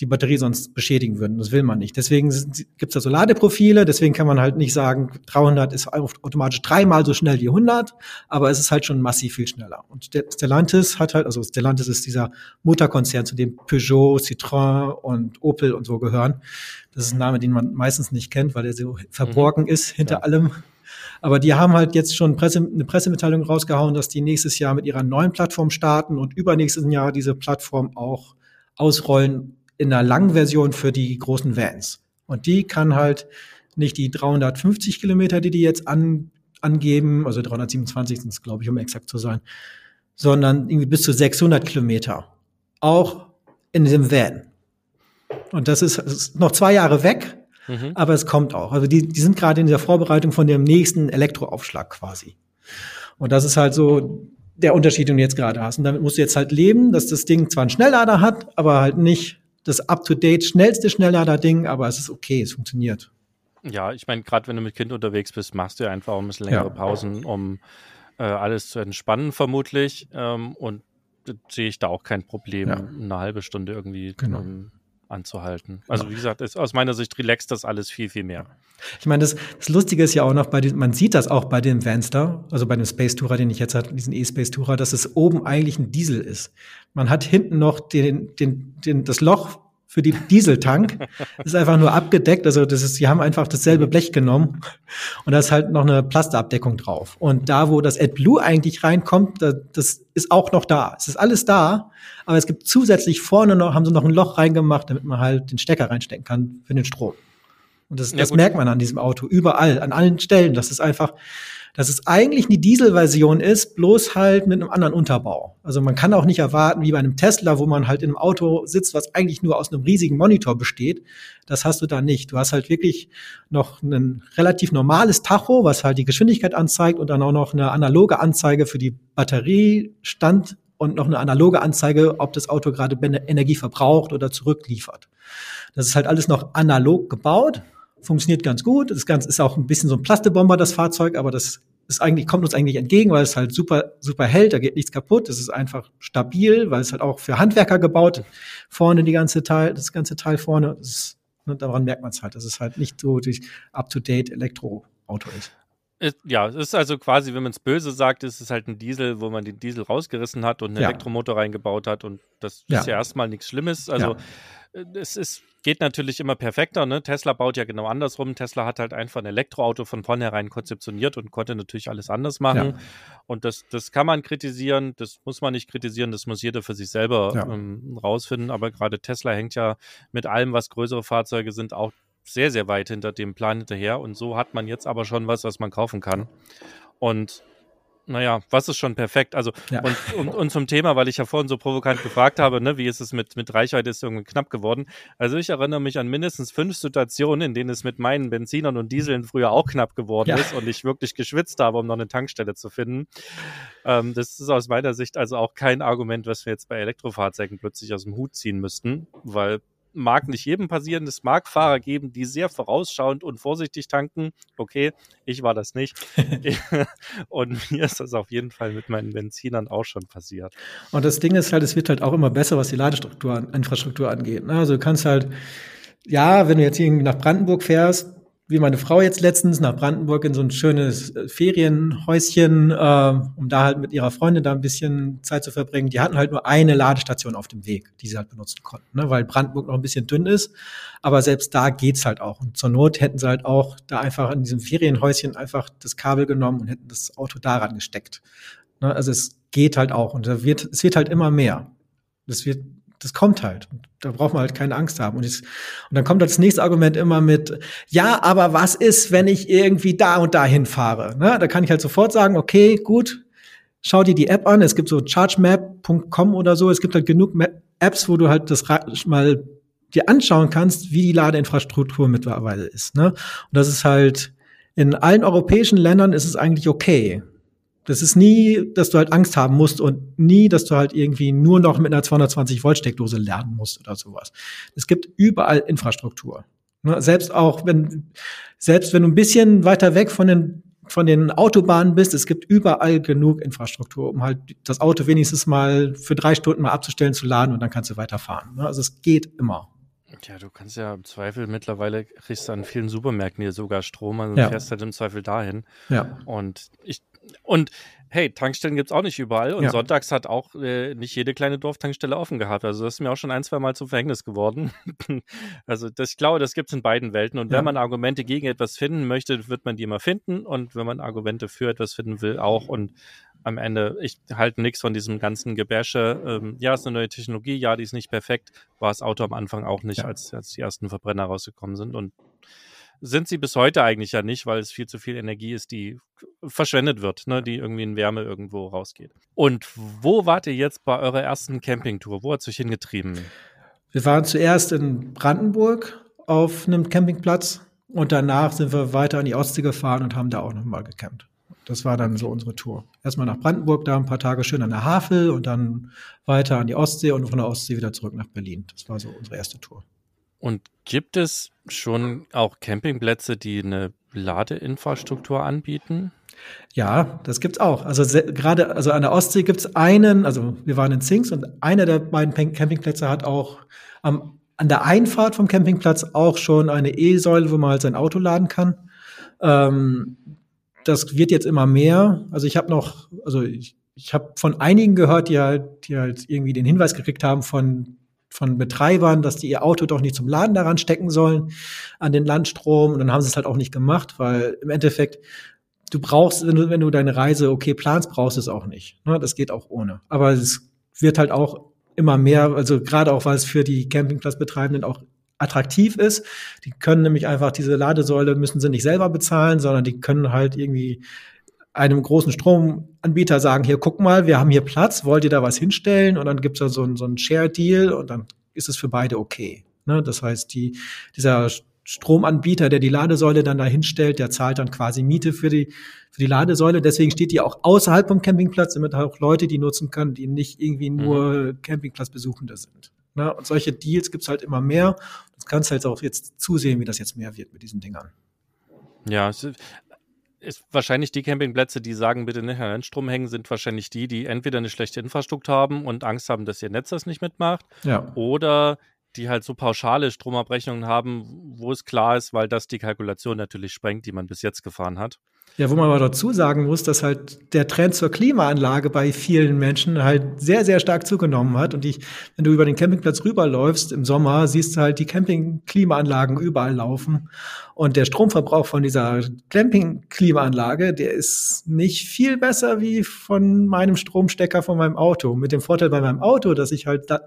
die Batterie sonst beschädigen würden. Das will man nicht. Deswegen gibt es da so Ladeprofile. Deswegen kann man halt nicht sagen, 300 ist automatisch dreimal so schnell wie 100, aber es ist halt schon massiv viel schneller. Und Stellantis hat halt, also Stellantis ist dieser Mutterkonzern, zu dem Peugeot, Citroën und Opel und so gehören. Das ist ein Name, den man meistens nicht kennt, weil er so verborgen mhm. ist hinter ja. allem. Aber die haben halt jetzt schon Presse, eine Pressemitteilung rausgehauen, dass die nächstes Jahr mit ihrer neuen Plattform starten und übernächstes Jahr diese Plattform auch ausrollen in der langen Version für die großen Vans. Und die kann halt nicht die 350 Kilometer, die die jetzt an, angeben, also 327 sind es, glaube ich, um exakt zu sein, sondern irgendwie bis zu 600 Kilometer. Auch in diesem Van. Und das ist, ist noch zwei Jahre weg, mhm. aber es kommt auch. Also die, die sind gerade in der Vorbereitung von dem nächsten Elektroaufschlag quasi. Und das ist halt so der Unterschied, den du jetzt gerade hast. Und damit musst du jetzt halt leben, dass das Ding zwar einen Schnelllader hat, aber halt nicht das up-to-date schnellste Schnelllader-Ding, aber es ist okay, es funktioniert. Ja, ich meine, gerade wenn du mit Kind unterwegs bist, machst du ja einfach ein bisschen längere ja. Pausen, um äh, alles zu entspannen, vermutlich. Ähm, und sehe ich da auch kein Problem, ja. eine halbe Stunde irgendwie genau. um, anzuhalten. Also wie gesagt, ist, aus meiner Sicht relaxt das alles viel, viel mehr. Ich meine, das, das Lustige ist ja auch noch, bei den, man sieht das auch bei dem Vanster, also bei dem Space Tourer, den ich jetzt hatte, diesen E-Space Tourer, dass es oben eigentlich ein Diesel ist. Man hat hinten noch den, den, den, das Loch für die Dieseltank. ist einfach nur abgedeckt. Also das ist, sie haben einfach dasselbe Blech genommen und da ist halt noch eine Plastikabdeckung drauf. Und da, wo das AdBlue eigentlich reinkommt, das ist auch noch da. Es ist alles da, aber es gibt zusätzlich vorne noch, haben sie noch ein Loch reingemacht, damit man halt den Stecker reinstecken kann für den Strom. Und das, ja, das merkt man an diesem Auto überall, an allen Stellen. Das ist einfach, dass es eigentlich eine Dieselversion ist, bloß halt mit einem anderen Unterbau. Also man kann auch nicht erwarten, wie bei einem Tesla, wo man halt in einem Auto sitzt, was eigentlich nur aus einem riesigen Monitor besteht. Das hast du da nicht. Du hast halt wirklich noch ein relativ normales Tacho, was halt die Geschwindigkeit anzeigt und dann auch noch eine analoge Anzeige für die Batteriestand und noch eine analoge Anzeige, ob das Auto gerade Energie verbraucht oder zurückliefert. Das ist halt alles noch analog gebaut funktioniert ganz gut. Das Ganze ist auch ein bisschen so ein Plastebomber, das Fahrzeug, aber das ist eigentlich, kommt uns eigentlich entgegen, weil es halt super, super hält, da geht nichts kaputt. Es ist einfach stabil, weil es halt auch für Handwerker gebaut, vorne die ganze Teil, das ganze Teil vorne. Ist, ne, daran merkt man es halt, dass es halt nicht so durch up-to-date Elektroauto ist. Ja, es ist also quasi, wenn man es böse sagt, ist es halt ein Diesel, wo man den Diesel rausgerissen hat und einen ja. Elektromotor reingebaut hat und das ja. ist ja erstmal nichts Schlimmes. Also ja. Äh, es ist geht natürlich immer perfekter. Ne? Tesla baut ja genau andersrum. Tesla hat halt einfach ein Elektroauto von vornherein konzeptioniert und konnte natürlich alles anders machen. Und das, das kann man kritisieren, das muss man nicht kritisieren, das muss jeder für sich selber ähm, rausfinden. Aber gerade Tesla hängt ja mit allem, was größere Fahrzeuge sind, auch sehr, sehr weit hinter dem Plan hinterher. Und so hat man jetzt aber schon was, was man kaufen kann. Und naja, was ist schon perfekt? Also, ja. und, und, und, zum Thema, weil ich ja vorhin so provokant gefragt habe, ne, wie ist es mit, mit Reichweite, ist irgendwie knapp geworden. Also, ich erinnere mich an mindestens fünf Situationen, in denen es mit meinen Benzinern und Dieseln früher auch knapp geworden ja. ist und ich wirklich geschwitzt habe, um noch eine Tankstelle zu finden. Ähm, das ist aus meiner Sicht also auch kein Argument, was wir jetzt bei Elektrofahrzeugen plötzlich aus dem Hut ziehen müssten, weil mag nicht jedem passieren. Es mag Fahrer geben, die sehr vorausschauend und vorsichtig tanken. Okay, ich war das nicht. und mir ist das auf jeden Fall mit meinen Benzinern auch schon passiert. Und das Ding ist halt, es wird halt auch immer besser, was die Ladestruktur, Infrastruktur angeht. Ne? Also du kannst halt, ja, wenn du jetzt irgendwie nach Brandenburg fährst, wie meine Frau jetzt letztens nach Brandenburg in so ein schönes äh, Ferienhäuschen, äh, um da halt mit ihrer Freundin da ein bisschen Zeit zu verbringen. Die hatten halt nur eine Ladestation auf dem Weg, die sie halt benutzen konnten, ne? weil Brandenburg noch ein bisschen dünn ist. Aber selbst da geht's halt auch. Und zur Not hätten sie halt auch da einfach in diesem Ferienhäuschen einfach das Kabel genommen und hätten das Auto daran gesteckt. Ne? Also es geht halt auch. Und da wird, es wird halt immer mehr. Das wird das kommt halt. Da braucht man halt keine Angst haben. Und, ich, und dann kommt das nächste Argument immer mit, ja, aber was ist, wenn ich irgendwie da und dahin fahre? Ne? Da kann ich halt sofort sagen, okay, gut, schau dir die App an. Es gibt so chargemap.com oder so. Es gibt halt genug Apps, wo du halt das mal dir anschauen kannst, wie die Ladeinfrastruktur mittlerweile ist. Ne? Und das ist halt, in allen europäischen Ländern ist es eigentlich okay. Das ist nie, dass du halt Angst haben musst und nie, dass du halt irgendwie nur noch mit einer 220 Volt Steckdose lernen musst oder sowas. Es gibt überall Infrastruktur. Ne, selbst auch wenn, selbst wenn du ein bisschen weiter weg von den von den Autobahnen bist, es gibt überall genug Infrastruktur, um halt das Auto wenigstens mal für drei Stunden mal abzustellen, zu laden und dann kannst du weiterfahren. Ne, also es geht immer. Ja, du kannst ja im Zweifel mittlerweile kriegst du an vielen Supermärkten hier sogar Strom, also ja. fährst halt im Zweifel dahin. Ja. Und ich, und hey, Tankstellen gibt es auch nicht überall. Und ja. sonntags hat auch äh, nicht jede kleine Dorftankstelle offen gehabt. Also das ist mir auch schon ein, zwei Mal zum Verhängnis geworden. also das, ich glaube, das gibt es in beiden Welten. Und ja. wenn man Argumente gegen etwas finden möchte, wird man die immer finden. Und wenn man Argumente für etwas finden will, auch. Und am Ende, ich halte nichts von diesem ganzen Gebäsche. Ähm, ja, ist eine neue Technologie, ja, die ist nicht perfekt. War das Auto am Anfang auch nicht, ja. als, als die ersten Verbrenner rausgekommen sind. Und sind sie bis heute eigentlich ja nicht, weil es viel zu viel Energie ist, die verschwendet wird, ne, die irgendwie in Wärme irgendwo rausgeht. Und wo wart ihr jetzt bei eurer ersten Campingtour? Wo hat es euch hingetrieben? Wir waren zuerst in Brandenburg auf einem Campingplatz und danach sind wir weiter an die Ostsee gefahren und haben da auch nochmal gecampt. Das war dann so unsere Tour. Erstmal nach Brandenburg, da ein paar Tage schön an der Havel und dann weiter an die Ostsee und von der Ostsee wieder zurück nach Berlin. Das war so unsere erste Tour. Und gibt es schon auch Campingplätze, die eine Ladeinfrastruktur anbieten? Ja, das gibt's auch. Also gerade also an der Ostsee gibt's einen, also wir waren in Zinks und einer der beiden Campingplätze hat auch am, an der Einfahrt vom Campingplatz auch schon eine E-Säule, wo man halt sein Auto laden kann. Ähm, das wird jetzt immer mehr. Also ich habe noch, also ich, ich habe von einigen gehört, die halt, die halt irgendwie den Hinweis gekriegt haben von von Betreibern, dass die ihr Auto doch nicht zum Laden daran stecken sollen, an den Landstrom. Und dann haben sie es halt auch nicht gemacht, weil im Endeffekt, du brauchst, wenn du, wenn du deine Reise okay planst, brauchst du es auch nicht. Ne? Das geht auch ohne. Aber es wird halt auch immer mehr, also gerade auch, weil es für die Campingplatzbetreibenden auch attraktiv ist. Die können nämlich einfach diese Ladesäule müssen sie nicht selber bezahlen, sondern die können halt irgendwie einem großen Stromanbieter sagen, hier guck mal, wir haben hier Platz, wollt ihr da was hinstellen? Und dann gibt's da so ein, so ein Share-Deal und dann ist es für beide okay. Ne? Das heißt, die, dieser Stromanbieter, der die Ladesäule dann da hinstellt, der zahlt dann quasi Miete für die, für die Ladesäule. Deswegen steht die auch außerhalb vom Campingplatz, damit auch Leute die nutzen können, die nicht irgendwie mhm. nur. Campingplatzbesuchende sind. Ne? Und solche Deals gibt's halt immer mehr. Das kannst du halt auch jetzt zusehen, wie das jetzt mehr wird mit diesen Dingern. Ja, ist wahrscheinlich die Campingplätze, die sagen, bitte nicht an Landstrom hängen, sind wahrscheinlich die, die entweder eine schlechte Infrastruktur haben und Angst haben, dass ihr Netz das nicht mitmacht. Ja. Oder die halt so pauschale Stromabrechnungen haben, wo es klar ist, weil das die Kalkulation natürlich sprengt, die man bis jetzt gefahren hat. Ja, wo man aber dazu sagen muss, dass halt der Trend zur Klimaanlage bei vielen Menschen halt sehr, sehr stark zugenommen hat. Und ich, wenn du über den Campingplatz rüberläufst im Sommer, siehst du halt die Camping-Klimaanlagen überall laufen. Und der Stromverbrauch von dieser Camping-Klimaanlage, der ist nicht viel besser wie von meinem Stromstecker von meinem Auto. Mit dem Vorteil bei meinem Auto, dass ich halt da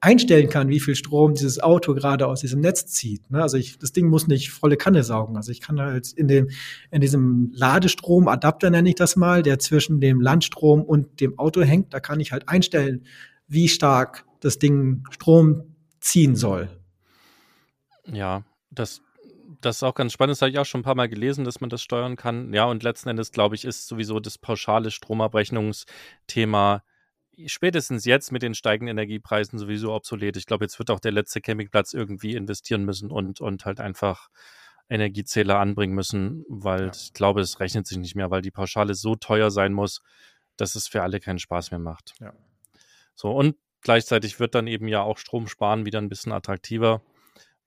einstellen kann, wie viel Strom dieses Auto gerade aus diesem Netz zieht. Ne? Also ich, das Ding muss nicht volle Kanne saugen. Also ich kann halt in dem, in diesem Ladestromadapter nenne ich das mal, der zwischen dem Landstrom und dem Auto hängt, da kann ich halt einstellen, wie stark das Ding Strom ziehen soll. Ja, das, das ist auch ganz spannend. Das habe ich auch schon ein paar Mal gelesen, dass man das steuern kann. Ja, und letzten Endes, glaube ich, ist sowieso das pauschale Stromabrechnungsthema spätestens jetzt mit den steigenden Energiepreisen sowieso obsolet. Ich glaube, jetzt wird auch der letzte Campingplatz irgendwie investieren müssen und, und halt einfach Energiezähler anbringen müssen, weil ja. ich glaube, es rechnet sich nicht mehr, weil die Pauschale so teuer sein muss, dass es für alle keinen Spaß mehr macht. Ja. So, und gleichzeitig wird dann eben ja auch Strom sparen wieder ein bisschen attraktiver,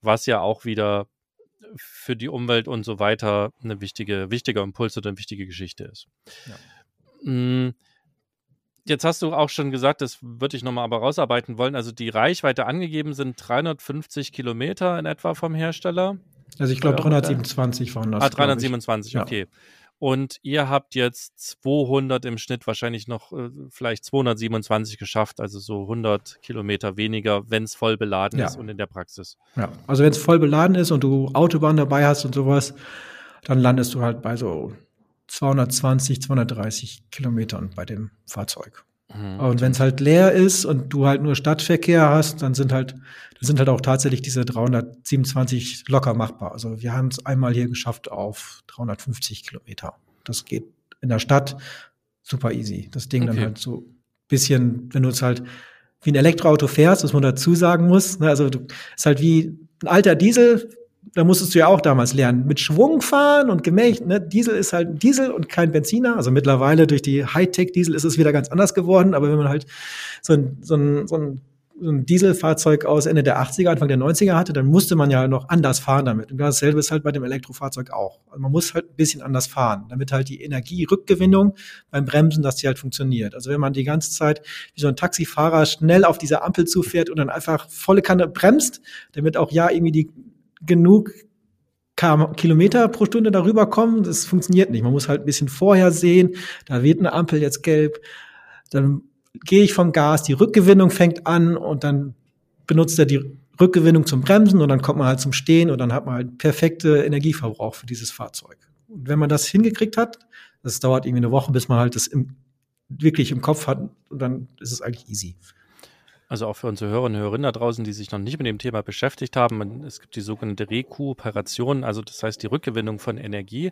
was ja auch wieder für die Umwelt und so weiter eine wichtige, wichtiger Impuls oder eine wichtige Geschichte ist. Ja. Hm, Jetzt hast du auch schon gesagt, das würde ich nochmal aber rausarbeiten wollen. Also die Reichweite angegeben sind 350 Kilometer in etwa vom Hersteller. Also ich glaube 327 waren das. Ah, 327, okay. Ja. Und ihr habt jetzt 200 im Schnitt, wahrscheinlich noch äh, vielleicht 227 geschafft, also so 100 Kilometer weniger, wenn es voll beladen ja. ist und in der Praxis. Ja, also wenn es voll beladen ist und du Autobahn dabei hast und sowas, dann landest du halt bei so 220, 230 Kilometern bei dem Fahrzeug. Mhm. Und wenn es halt leer ist und du halt nur Stadtverkehr hast, dann sind halt, dann sind halt auch tatsächlich diese 327 locker machbar. Also wir haben es einmal hier geschafft auf 350 Kilometer. Das geht in der Stadt super easy. Das Ding okay. dann halt so bisschen, wenn du es halt wie ein Elektroauto fährst, was man dazu sagen muss. Ne? Also du ist halt wie ein alter Diesel, da musstest du ja auch damals lernen, mit Schwung fahren und gemächt. Ne? Diesel ist halt Diesel und kein Benziner. Also mittlerweile durch die Hightech-Diesel ist es wieder ganz anders geworden. Aber wenn man halt so ein, so ein, so ein, so ein Dieselfahrzeug aus Ende der 80er, Anfang der 90er hatte, dann musste man ja noch anders fahren damit. Und dasselbe ist halt bei dem Elektrofahrzeug auch. Also man muss halt ein bisschen anders fahren, damit halt die Energierückgewinnung beim Bremsen, dass die halt funktioniert. Also wenn man die ganze Zeit wie so ein Taxifahrer schnell auf diese Ampel zufährt und dann einfach volle Kanne bremst, damit auch ja irgendwie die genug Kilometer pro Stunde darüber kommen. Das funktioniert nicht. Man muss halt ein bisschen vorher sehen, da wird eine Ampel jetzt gelb. Dann gehe ich vom Gas, die Rückgewinnung fängt an und dann benutzt er die Rückgewinnung zum Bremsen und dann kommt man halt zum Stehen und dann hat man halt perfekte Energieverbrauch für dieses Fahrzeug. Und wenn man das hingekriegt hat, das dauert irgendwie eine Woche, bis man halt das im, wirklich im Kopf hat und dann ist es eigentlich easy. Also auch für unsere Hörerinnen und Hörer da draußen, die sich noch nicht mit dem Thema beschäftigt haben, es gibt die sogenannte Rekuperation, also das heißt die Rückgewinnung von Energie.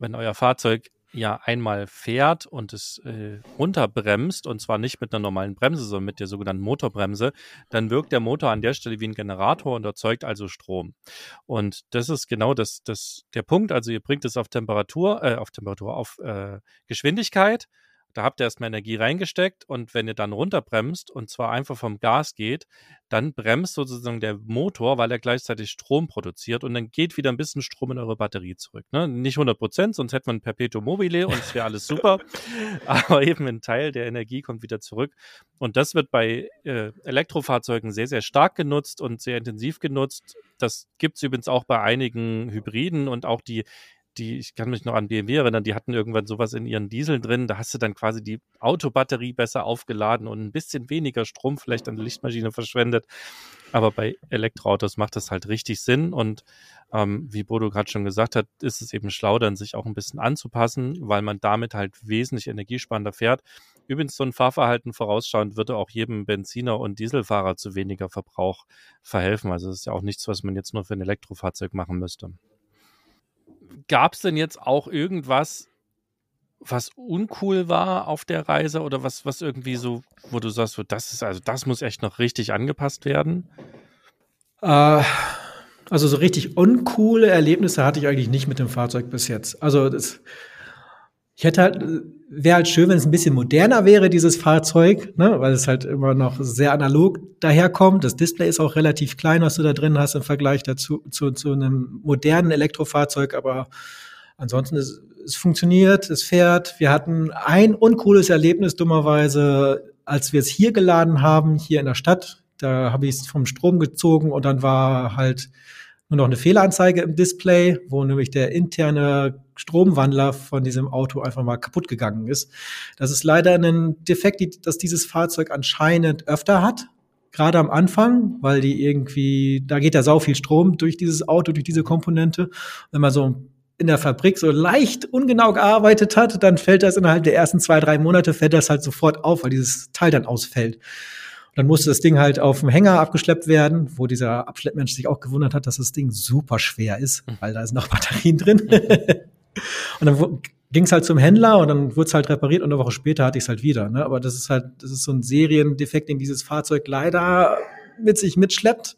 Wenn euer Fahrzeug ja einmal fährt und es äh, runterbremst, und zwar nicht mit einer normalen Bremse, sondern mit der sogenannten Motorbremse, dann wirkt der Motor an der Stelle wie ein Generator und erzeugt also Strom. Und das ist genau das, das der Punkt. Also ihr bringt es auf Temperatur, äh, auf Temperatur, auf äh, Geschwindigkeit da habt ihr erstmal Energie reingesteckt und wenn ihr dann runterbremst und zwar einfach vom Gas geht, dann bremst sozusagen der Motor, weil er gleichzeitig Strom produziert und dann geht wieder ein bisschen Strom in eure Batterie zurück. Ne? Nicht 100 Prozent, sonst hätte man ein Perpetuum mobile und es wäre alles super. Aber eben ein Teil der Energie kommt wieder zurück. Und das wird bei äh, Elektrofahrzeugen sehr, sehr stark genutzt und sehr intensiv genutzt. Das gibt es übrigens auch bei einigen Hybriden und auch die die, ich kann mich noch an BMW erinnern, die hatten irgendwann sowas in ihren Dieseln drin, da hast du dann quasi die Autobatterie besser aufgeladen und ein bisschen weniger Strom vielleicht an der Lichtmaschine verschwendet. Aber bei Elektroautos macht das halt richtig Sinn und ähm, wie Bodo gerade schon gesagt hat, ist es eben schlau, dann sich auch ein bisschen anzupassen, weil man damit halt wesentlich energiesparender fährt. Übrigens, so ein Fahrverhalten vorausschauend würde auch jedem Benziner und Dieselfahrer zu weniger Verbrauch verhelfen. Also das ist ja auch nichts, was man jetzt nur für ein Elektrofahrzeug machen müsste gab es denn jetzt auch irgendwas, was uncool war auf der Reise oder was, was irgendwie so, wo du sagst, so, das ist, also das muss echt noch richtig angepasst werden? Äh, also so richtig uncoole Erlebnisse hatte ich eigentlich nicht mit dem Fahrzeug bis jetzt. Also das, ich hätte halt, wäre halt schön, wenn es ein bisschen moderner wäre, dieses Fahrzeug, ne? weil es halt immer noch sehr analog daherkommt. Das Display ist auch relativ klein, was du da drin hast im Vergleich dazu zu, zu einem modernen Elektrofahrzeug, aber ansonsten ist es funktioniert, es fährt. Wir hatten ein uncooles Erlebnis dummerweise, als wir es hier geladen haben, hier in der Stadt. Da habe ich es vom Strom gezogen und dann war halt nur noch eine Fehleranzeige im Display, wo nämlich der interne Stromwandler von diesem Auto einfach mal kaputt gegangen ist. Das ist leider ein Defekt, das dieses Fahrzeug anscheinend öfter hat. Gerade am Anfang, weil die irgendwie, da geht ja sau viel Strom durch dieses Auto, durch diese Komponente. Wenn man so in der Fabrik so leicht ungenau gearbeitet hat, dann fällt das innerhalb der ersten zwei, drei Monate, fällt das halt sofort auf, weil dieses Teil dann ausfällt dann musste das Ding halt auf dem Hänger abgeschleppt werden, wo dieser Abschleppmensch sich auch gewundert hat, dass das Ding super schwer ist, mhm. weil da sind noch Batterien drin. und dann ging es halt zum Händler und dann wurde es halt repariert und eine Woche später hatte ich es halt wieder. Ne? Aber das ist halt, das ist so ein Seriendefekt, den dieses Fahrzeug leider mit sich mitschleppt.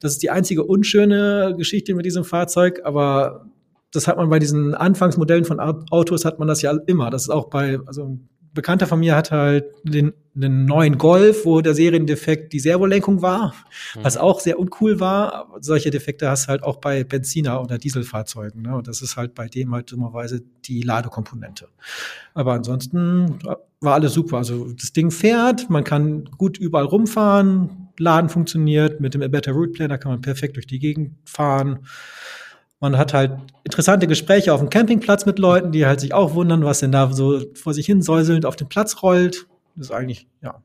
Das ist die einzige unschöne Geschichte mit diesem Fahrzeug, aber das hat man bei diesen Anfangsmodellen von Autos hat man das ja immer. Das ist auch bei, also Bekannter von mir hat halt den, den neuen Golf, wo der Seriendefekt die Servolenkung war, mhm. was auch sehr uncool war. Solche Defekte hast du halt auch bei Benziner- oder Dieselfahrzeugen. Ne? Und das ist halt bei dem halt dummerweise die Ladekomponente. Aber ansonsten war alles super. Also das Ding fährt, man kann gut überall rumfahren, Laden funktioniert, mit dem A Better Route Planner kann man perfekt durch die Gegend fahren. Man hat halt interessante Gespräche auf dem Campingplatz mit Leuten, die halt sich auch wundern, was denn da so vor sich hin säuselnd auf den Platz rollt. Das ist eigentlich, ja.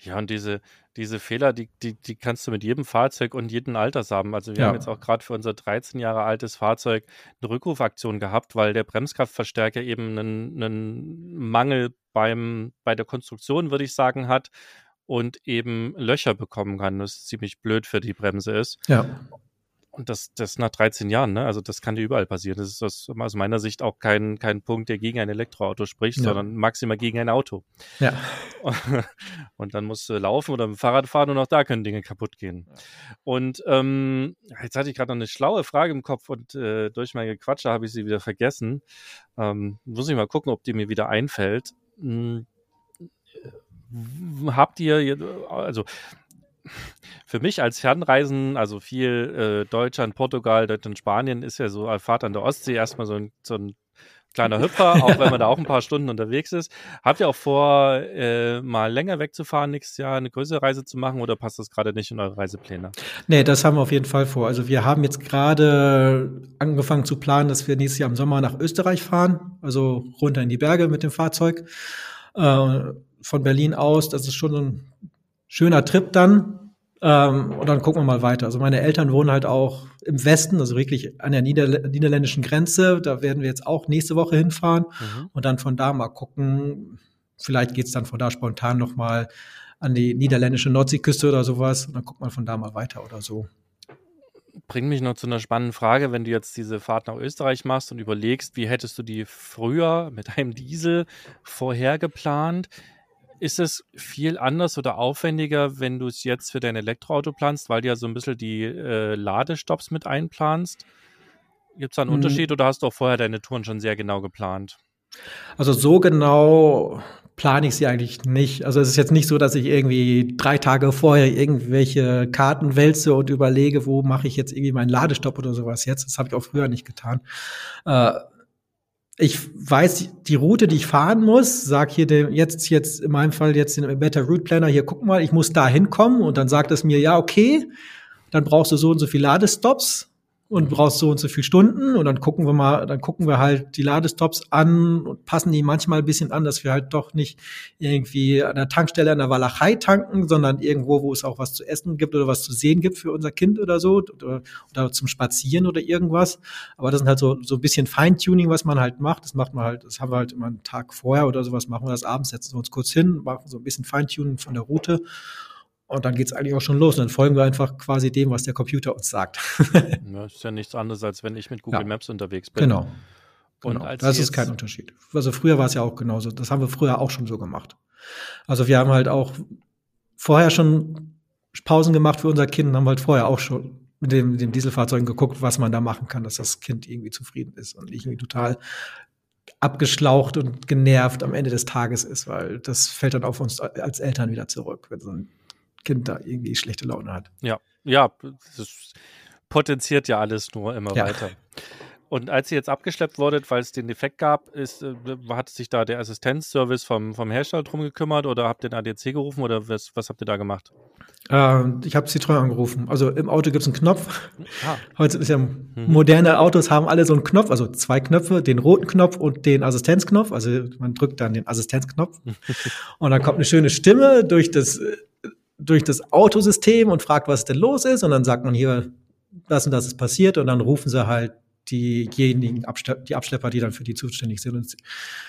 Ja, und diese, diese Fehler, die, die, die kannst du mit jedem Fahrzeug und jedem Alters haben. Also wir ja. haben jetzt auch gerade für unser 13 Jahre altes Fahrzeug eine Rückrufaktion gehabt, weil der Bremskraftverstärker eben einen, einen Mangel beim, bei der Konstruktion, würde ich sagen, hat und eben Löcher bekommen kann, das ziemlich blöd für die Bremse ist. Ja. Und das, das nach 13 Jahren, ne? Also das kann dir überall passieren. Das ist aus, aus meiner Sicht auch kein, kein Punkt, der gegen ein Elektroauto spricht, ja. sondern maximal gegen ein Auto. Ja. Und dann musst du laufen oder mit dem Fahrrad fahren und auch da können Dinge kaputt gehen. Und ähm, jetzt hatte ich gerade noch eine schlaue Frage im Kopf und äh, durch mein Gequatsche habe ich sie wieder vergessen. Ähm, muss ich mal gucken, ob die mir wieder einfällt. Hm, habt ihr, also für mich als Fernreisen, also viel äh, Deutschland, Portugal, Deutschland, Spanien, ist ja so Fahrt an der Ostsee erstmal so ein, so ein kleiner Hüpfer, auch wenn man da auch ein paar Stunden unterwegs ist. Habt ihr auch vor, äh, mal länger wegzufahren, nächstes Jahr eine größere Reise zu machen oder passt das gerade nicht in eure Reisepläne? Nee, das haben wir auf jeden Fall vor. Also wir haben jetzt gerade angefangen zu planen, dass wir nächstes Jahr im Sommer nach Österreich fahren, also runter in die Berge mit dem Fahrzeug. Äh, von Berlin aus, das ist schon ein schöner Trip dann. Ähm, und dann gucken wir mal weiter. Also meine Eltern wohnen halt auch im Westen, also wirklich an der Nieder niederländischen Grenze. Da werden wir jetzt auch nächste Woche hinfahren mhm. und dann von da mal gucken. Vielleicht geht's dann von da spontan noch mal an die niederländische Nordseeküste oder sowas. Und dann guckt man von da mal weiter oder so. Bringt mich noch zu einer spannenden Frage, wenn du jetzt diese Fahrt nach Österreich machst und überlegst, wie hättest du die früher mit einem Diesel vorher geplant? Ist es viel anders oder aufwendiger, wenn du es jetzt für dein Elektroauto planst, weil du ja so ein bisschen die äh, Ladestops mit einplanst? Gibt es da einen hm. Unterschied oder hast du auch vorher deine Touren schon sehr genau geplant? Also so genau plane ich sie eigentlich nicht. Also es ist jetzt nicht so, dass ich irgendwie drei Tage vorher irgendwelche Karten wälze und überlege, wo mache ich jetzt irgendwie meinen Ladestopp oder sowas jetzt. Das habe ich auch früher nicht getan. Äh, ich weiß die Route, die ich fahren muss, sag hier dem, jetzt, jetzt in meinem Fall jetzt den Better Route Planner, hier guck mal, ich muss da hinkommen. Und dann sagt es mir, ja, okay, dann brauchst du so und so viel Ladestops und brauchst so und so viel Stunden. Und dann gucken wir mal, dann gucken wir halt die Ladestops an. Und passen die manchmal ein bisschen an, dass wir halt doch nicht irgendwie an der Tankstelle an der Walachei tanken, sondern irgendwo, wo es auch was zu essen gibt oder was zu sehen gibt für unser Kind oder so. Oder, oder zum Spazieren oder irgendwas. Aber das sind halt so, so ein bisschen Feintuning, was man halt macht. Das macht man halt, das haben wir halt immer einen Tag vorher oder sowas, machen wir das abends, setzen wir uns kurz hin, machen so ein bisschen Feintuning von der Route und dann geht's eigentlich auch schon los. Und dann folgen wir einfach quasi dem, was der Computer uns sagt. ja, ist ja nichts anderes, als wenn ich mit Google ja. Maps unterwegs bin. Genau. Und genau. das ist kein Unterschied. Also früher war es ja auch genauso. Das haben wir früher auch schon so gemacht. Also wir haben halt auch vorher schon Pausen gemacht für unser Kind und haben halt vorher auch schon mit dem, mit dem Dieselfahrzeugen geguckt, was man da machen kann, dass das Kind irgendwie zufrieden ist und nicht irgendwie total abgeschlaucht und genervt am Ende des Tages ist, weil das fällt dann auf uns als Eltern wieder zurück, wenn so ein Kind da irgendwie schlechte Laune hat. Ja, ja, das potenziert ja alles nur immer ja. weiter. Und als ihr jetzt abgeschleppt wurdet, weil es den Defekt gab, ist, äh, hat sich da der Assistenzservice vom, vom Hersteller drum gekümmert oder habt ihr den ADC gerufen oder was, was habt ihr da gemacht? Äh, ich habe Citroën angerufen. Also im Auto gibt es einen Knopf. Ah. Heute ist ja mhm. moderne Autos haben alle so einen Knopf, also zwei Knöpfe, den roten Knopf und den Assistenzknopf. Also man drückt dann den Assistenzknopf und dann kommt eine schöne Stimme durch das durch das Autosystem und fragt, was denn los ist. Und dann sagt man hier, das und das ist passiert. Und dann rufen sie halt diejenigen, die Abschlepper, die dann für die zuständig sind. Und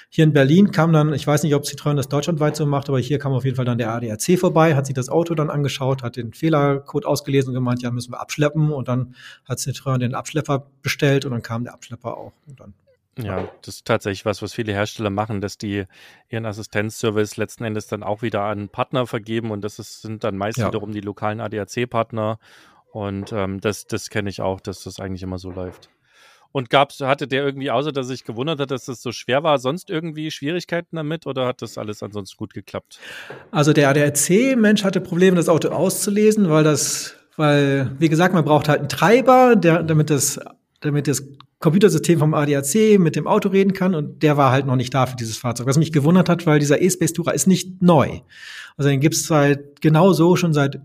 hier in Berlin kam dann, ich weiß nicht, ob Citroën das deutschlandweit so macht, aber hier kam auf jeden Fall dann der ADAC vorbei, hat sich das Auto dann angeschaut, hat den Fehlercode ausgelesen und gemeint, ja, müssen wir abschleppen. Und dann hat Citroën den Abschlepper bestellt und dann kam der Abschlepper auch. Und dann ja, das ist tatsächlich was, was viele Hersteller machen, dass die ihren Assistenzservice letzten Endes dann auch wieder an Partner vergeben und das ist, sind dann meist ja. wiederum die lokalen ADAC-Partner und ähm, das, das kenne ich auch, dass das eigentlich immer so läuft. Und gab's, hatte der irgendwie, außer dass sich gewundert hat, dass das so schwer war, sonst irgendwie Schwierigkeiten damit oder hat das alles ansonsten gut geklappt? Also der ADAC-Mensch hatte Probleme, das Auto auszulesen, weil das, weil, wie gesagt, man braucht halt einen Treiber, der, damit das, damit das Computersystem vom ADAC mit dem Auto reden kann und der war halt noch nicht da für dieses Fahrzeug. Was mich gewundert hat, weil dieser E-Space Tourer ist nicht neu. Also den gibt's seit genau so schon seit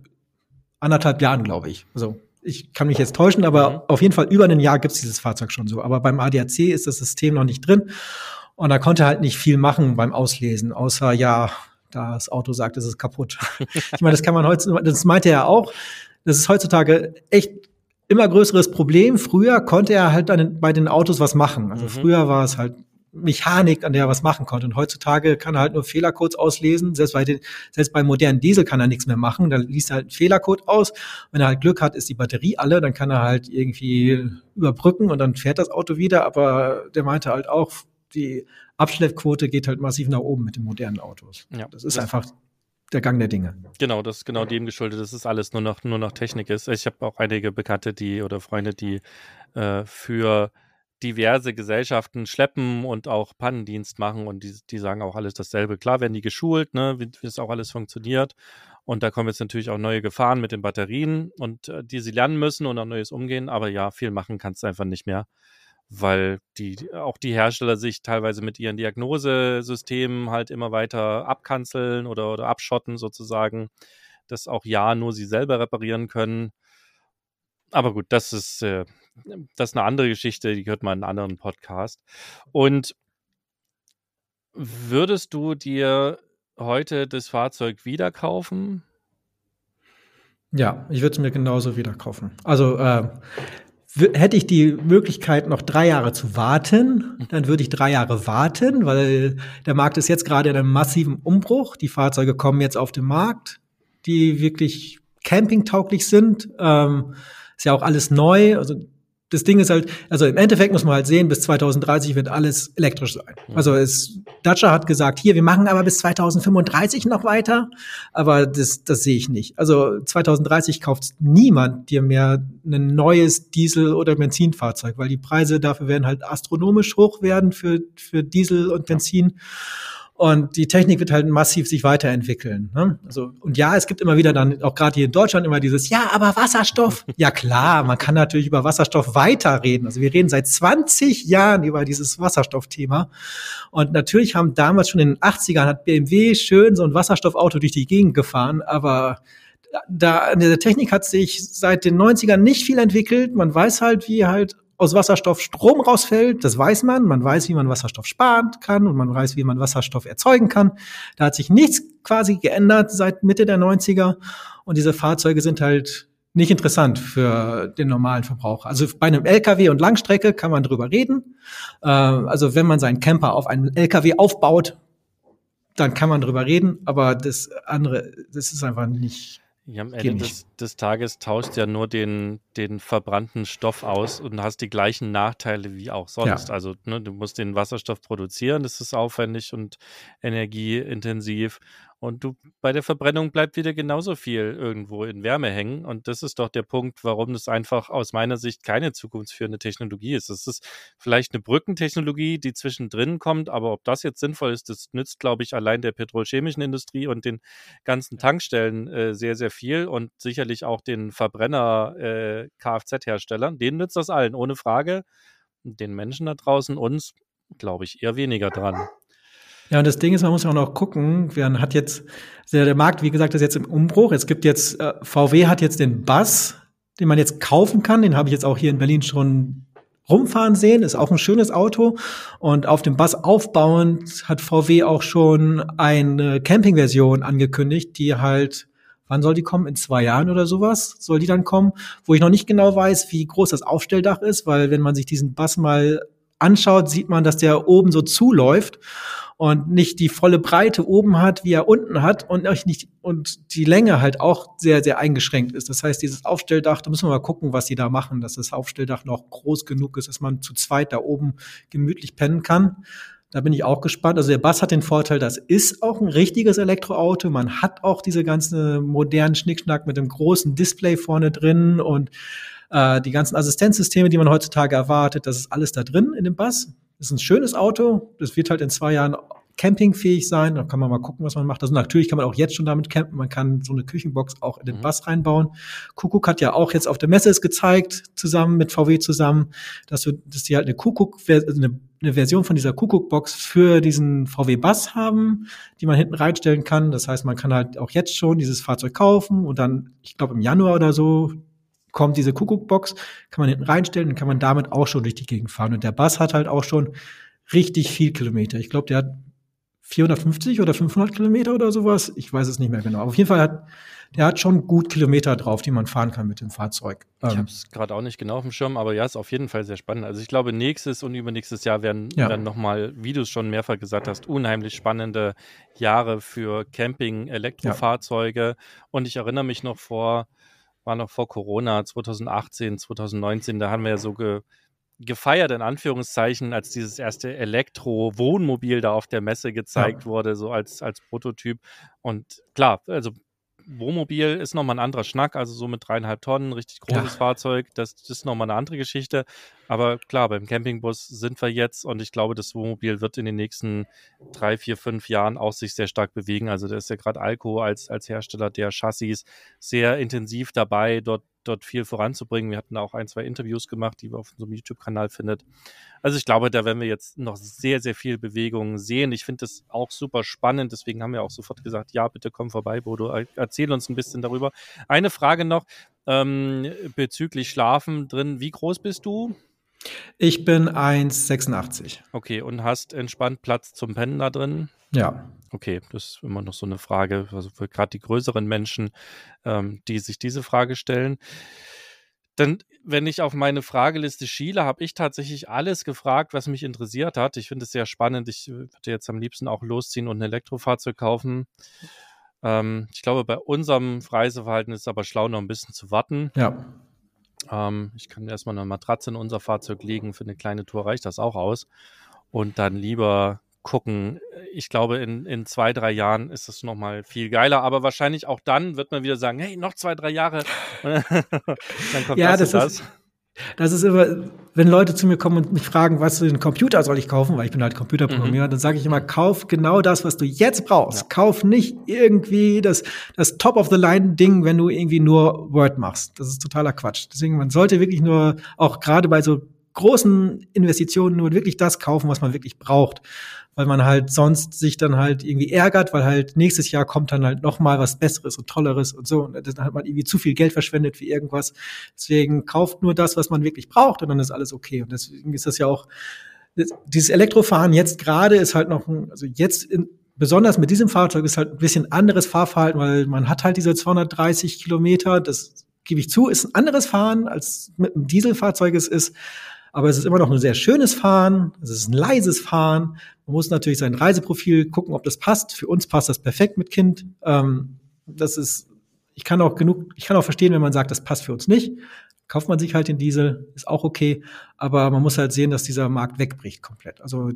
anderthalb Jahren, glaube ich. Also ich kann mich jetzt täuschen, aber mhm. auf jeden Fall über ein Jahr gibt's dieses Fahrzeug schon so. Aber beim ADAC ist das System noch nicht drin und da konnte halt nicht viel machen beim Auslesen, außer ja, das Auto sagt, es ist kaputt. ich meine, das kann man heute, das meinte er auch. Das ist heutzutage echt immer größeres Problem. Früher konnte er halt den, bei den Autos was machen. Also mhm. früher war es halt Mechanik, an der er was machen konnte. Und heutzutage kann er halt nur Fehlercodes auslesen. Selbst bei, den, selbst bei modernen Diesel kann er nichts mehr machen. Da liest er halt einen Fehlercode aus. Wenn er halt Glück hat, ist die Batterie alle. Dann kann er halt irgendwie überbrücken und dann fährt das Auto wieder. Aber der meinte halt auch, die Abschleppquote geht halt massiv nach oben mit den modernen Autos. Ja, das ist das einfach der Gang der Dinge. Genau, das ist genau dem geschuldet, dass es alles nur noch, nur noch Technik ist. Ich habe auch einige Bekannte, die oder Freunde, die äh, für diverse Gesellschaften schleppen und auch Pannendienst machen und die, die sagen auch alles dasselbe. Klar werden die geschult, ne, wie, es auch alles funktioniert. Und da kommen jetzt natürlich auch neue Gefahren mit den Batterien und äh, die sie lernen müssen und auch neues umgehen. Aber ja, viel machen kannst du einfach nicht mehr weil die auch die Hersteller sich teilweise mit ihren Diagnosesystemen halt immer weiter abkanzeln oder, oder abschotten sozusagen, dass auch ja nur sie selber reparieren können. Aber gut, das ist, äh, das ist eine andere Geschichte, die gehört mal in einen anderen Podcast. Und würdest du dir heute das Fahrzeug wieder kaufen? Ja, ich würde es mir genauso wieder kaufen. Also äh, hätte ich die Möglichkeit, noch drei Jahre zu warten, dann würde ich drei Jahre warten, weil der Markt ist jetzt gerade in einem massiven Umbruch. Die Fahrzeuge kommen jetzt auf den Markt, die wirklich campingtauglich sind. Ähm, ist ja auch alles neu. Also das Ding ist halt, also im Endeffekt muss man halt sehen, bis 2030 wird alles elektrisch sein. Also es, Dacia hat gesagt, hier, wir machen aber bis 2035 noch weiter, aber das, das sehe ich nicht. Also 2030 kauft niemand dir mehr ein neues Diesel- oder Benzinfahrzeug, weil die Preise dafür werden halt astronomisch hoch werden für, für Diesel und Benzin. Ja. Und die Technik wird halt massiv sich weiterentwickeln. Ne? Also, und ja, es gibt immer wieder dann, auch gerade hier in Deutschland, immer dieses, ja, aber Wasserstoff. ja klar, man kann natürlich über Wasserstoff weiterreden. Also wir reden seit 20 Jahren über dieses Wasserstoffthema. Und natürlich haben damals schon in den 80ern hat BMW schön so ein Wasserstoffauto durch die Gegend gefahren, aber da in der Technik hat sich seit den 90ern nicht viel entwickelt. Man weiß halt, wie halt aus Wasserstoff Strom rausfällt, das weiß man. Man weiß, wie man Wasserstoff sparen kann und man weiß, wie man Wasserstoff erzeugen kann. Da hat sich nichts quasi geändert seit Mitte der 90er. Und diese Fahrzeuge sind halt nicht interessant für den normalen Verbraucher. Also bei einem LKW und Langstrecke kann man drüber reden. Äh, also wenn man seinen Camper auf einem LKW aufbaut, dann kann man drüber reden. Aber das andere, das ist einfach nicht ja, am Ende des, des, Tages tauscht ja nur den, den verbrannten Stoff aus und hast die gleichen Nachteile wie auch sonst. Ja. Also ne, du musst den Wasserstoff produzieren, das ist aufwendig und energieintensiv. Und du, bei der Verbrennung bleibt wieder genauso viel irgendwo in Wärme hängen. Und das ist doch der Punkt, warum das einfach aus meiner Sicht keine zukunftsführende Technologie ist. Es ist vielleicht eine Brückentechnologie, die zwischendrin kommt, aber ob das jetzt sinnvoll ist, das nützt, glaube ich, allein der petrochemischen Industrie und den ganzen Tankstellen äh, sehr, sehr viel und sicherlich auch den Verbrenner äh. Denen nützt das allen, ohne Frage. Den Menschen da draußen, uns, glaube ich, eher weniger dran. Ja, und das Ding ist, man muss auch noch gucken, man hat jetzt, der Markt, wie gesagt, ist jetzt im Umbruch. Es gibt jetzt, äh, VW hat jetzt den Bus, den man jetzt kaufen kann. Den habe ich jetzt auch hier in Berlin schon rumfahren sehen. Ist auch ein schönes Auto. Und auf dem Bus aufbauend hat VW auch schon eine Camping-Version angekündigt, die halt Wann soll die kommen? In zwei Jahren oder sowas soll die dann kommen, wo ich noch nicht genau weiß, wie groß das Aufstelldach ist, weil wenn man sich diesen Bus mal anschaut, sieht man, dass der oben so zuläuft und nicht die volle Breite oben hat, wie er unten hat und nicht und die Länge halt auch sehr sehr eingeschränkt ist. Das heißt, dieses Aufstelldach, da müssen wir mal gucken, was die da machen, dass das Aufstelldach noch groß genug ist, dass man zu zweit da oben gemütlich pennen kann. Da bin ich auch gespannt. Also der Bass hat den Vorteil, das ist auch ein richtiges Elektroauto. Man hat auch diese ganze modernen Schnickschnack mit dem großen Display vorne drin und äh, die ganzen Assistenzsysteme, die man heutzutage erwartet, das ist alles da drin in dem Bass. Das ist ein schönes Auto. Das wird halt in zwei Jahren campingfähig sein. Da kann man mal gucken, was man macht. Also natürlich kann man auch jetzt schon damit campen. Man kann so eine Küchenbox auch in den mhm. Bass reinbauen. Kuckuck hat ja auch jetzt auf der Messe es gezeigt, zusammen mit VW zusammen, dass, du, dass die halt eine Kuckuck, eine, eine Version von dieser Kuckuck-Box für diesen VW Bass haben, die man hinten reinstellen kann. Das heißt, man kann halt auch jetzt schon dieses Fahrzeug kaufen und dann, ich glaube im Januar oder so, kommt diese Kuckuckbox, kann man hinten reinstellen und kann man damit auch schon durch die Gegend fahren. Und der Bass hat halt auch schon richtig viel Kilometer. Ich glaube, der hat 450 oder 500 Kilometer oder sowas. Ich weiß es nicht mehr genau. Auf jeden Fall hat der hat schon gut Kilometer drauf, die man fahren kann mit dem Fahrzeug. Ich ähm, habe es gerade auch nicht genau auf dem Schirm, aber ja, ist auf jeden Fall sehr spannend. Also ich glaube, nächstes und übernächstes Jahr werden, ja. werden nochmal, wie du es schon mehrfach gesagt hast, unheimlich spannende Jahre für Camping, Elektrofahrzeuge. Ja. Und ich erinnere mich noch vor, war noch vor Corona, 2018, 2019, da haben wir ja so ge, gefeiert, in Anführungszeichen, als dieses erste Elektro-Wohnmobil da auf der Messe gezeigt ja. wurde, so als, als Prototyp. Und klar, also Wohnmobil ist nochmal ein anderer Schnack, also so mit dreieinhalb Tonnen, richtig großes ja. Fahrzeug, das, das ist nochmal eine andere Geschichte. Aber klar, beim Campingbus sind wir jetzt und ich glaube, das Wohnmobil wird in den nächsten drei, vier, fünf Jahren auch sich sehr stark bewegen. Also da ist ja gerade Alco als, als Hersteller der Chassis sehr intensiv dabei, dort dort viel voranzubringen. Wir hatten auch ein, zwei Interviews gemacht, die wir auf unserem YouTube-Kanal findet. Also ich glaube, da werden wir jetzt noch sehr, sehr viel Bewegung sehen. Ich finde das auch super spannend. Deswegen haben wir auch sofort gesagt, ja, bitte komm vorbei, Bodo. Erzähl uns ein bisschen darüber. Eine Frage noch ähm, bezüglich Schlafen drin. Wie groß bist du? Ich bin 1,86. Okay, und hast entspannt Platz zum Pennen da drin? Ja. Okay, das ist immer noch so eine Frage, also für gerade die größeren Menschen, ähm, die sich diese Frage stellen. Dann, wenn ich auf meine Frageliste schiele, habe ich tatsächlich alles gefragt, was mich interessiert hat. Ich finde es sehr spannend. Ich würde jetzt am liebsten auch losziehen und ein Elektrofahrzeug kaufen. Ähm, ich glaube, bei unserem Reiseverhalten ist es aber schlau, noch ein bisschen zu warten. Ja. Ähm, ich kann erstmal eine Matratze in unser Fahrzeug legen. Für eine kleine Tour reicht das auch aus. Und dann lieber gucken. Ich glaube, in, in zwei, drei Jahren ist es nochmal viel geiler. Aber wahrscheinlich auch dann wird man wieder sagen, hey, noch zwei, drei Jahre. dann kommt ja, das, das. Ist, das ist immer, wenn Leute zu mir kommen und mich fragen, was für einen Computer soll ich kaufen, weil ich bin halt Computerprogrammierer, mhm. dann sage ich immer, kauf genau das, was du jetzt brauchst. Ja. Kauf nicht irgendwie das, das Top-of-the-Line-Ding, wenn du irgendwie nur Word machst. Das ist totaler Quatsch. Deswegen, man sollte wirklich nur, auch gerade bei so großen Investitionen, nur wirklich das kaufen, was man wirklich braucht weil man halt sonst sich dann halt irgendwie ärgert, weil halt nächstes Jahr kommt dann halt noch mal was Besseres und Tolleres und so. Und dann hat man irgendwie zu viel Geld verschwendet für irgendwas. Deswegen kauft nur das, was man wirklich braucht und dann ist alles okay. Und deswegen ist das ja auch, dieses Elektrofahren jetzt gerade ist halt noch, ein, also jetzt in, besonders mit diesem Fahrzeug ist halt ein bisschen anderes Fahrverhalten, weil man hat halt diese 230 Kilometer, das gebe ich zu, ist ein anderes Fahren als mit einem Dieselfahrzeug es ist. Aber es ist immer noch ein sehr schönes Fahren, es ist ein leises Fahren. Man muss natürlich sein Reiseprofil gucken, ob das passt. Für uns passt das perfekt mit Kind. Ähm, das ist, ich kann auch genug, ich kann auch verstehen, wenn man sagt, das passt für uns nicht. Kauft man sich halt den Diesel, ist auch okay. Aber man muss halt sehen, dass dieser Markt wegbricht komplett. Also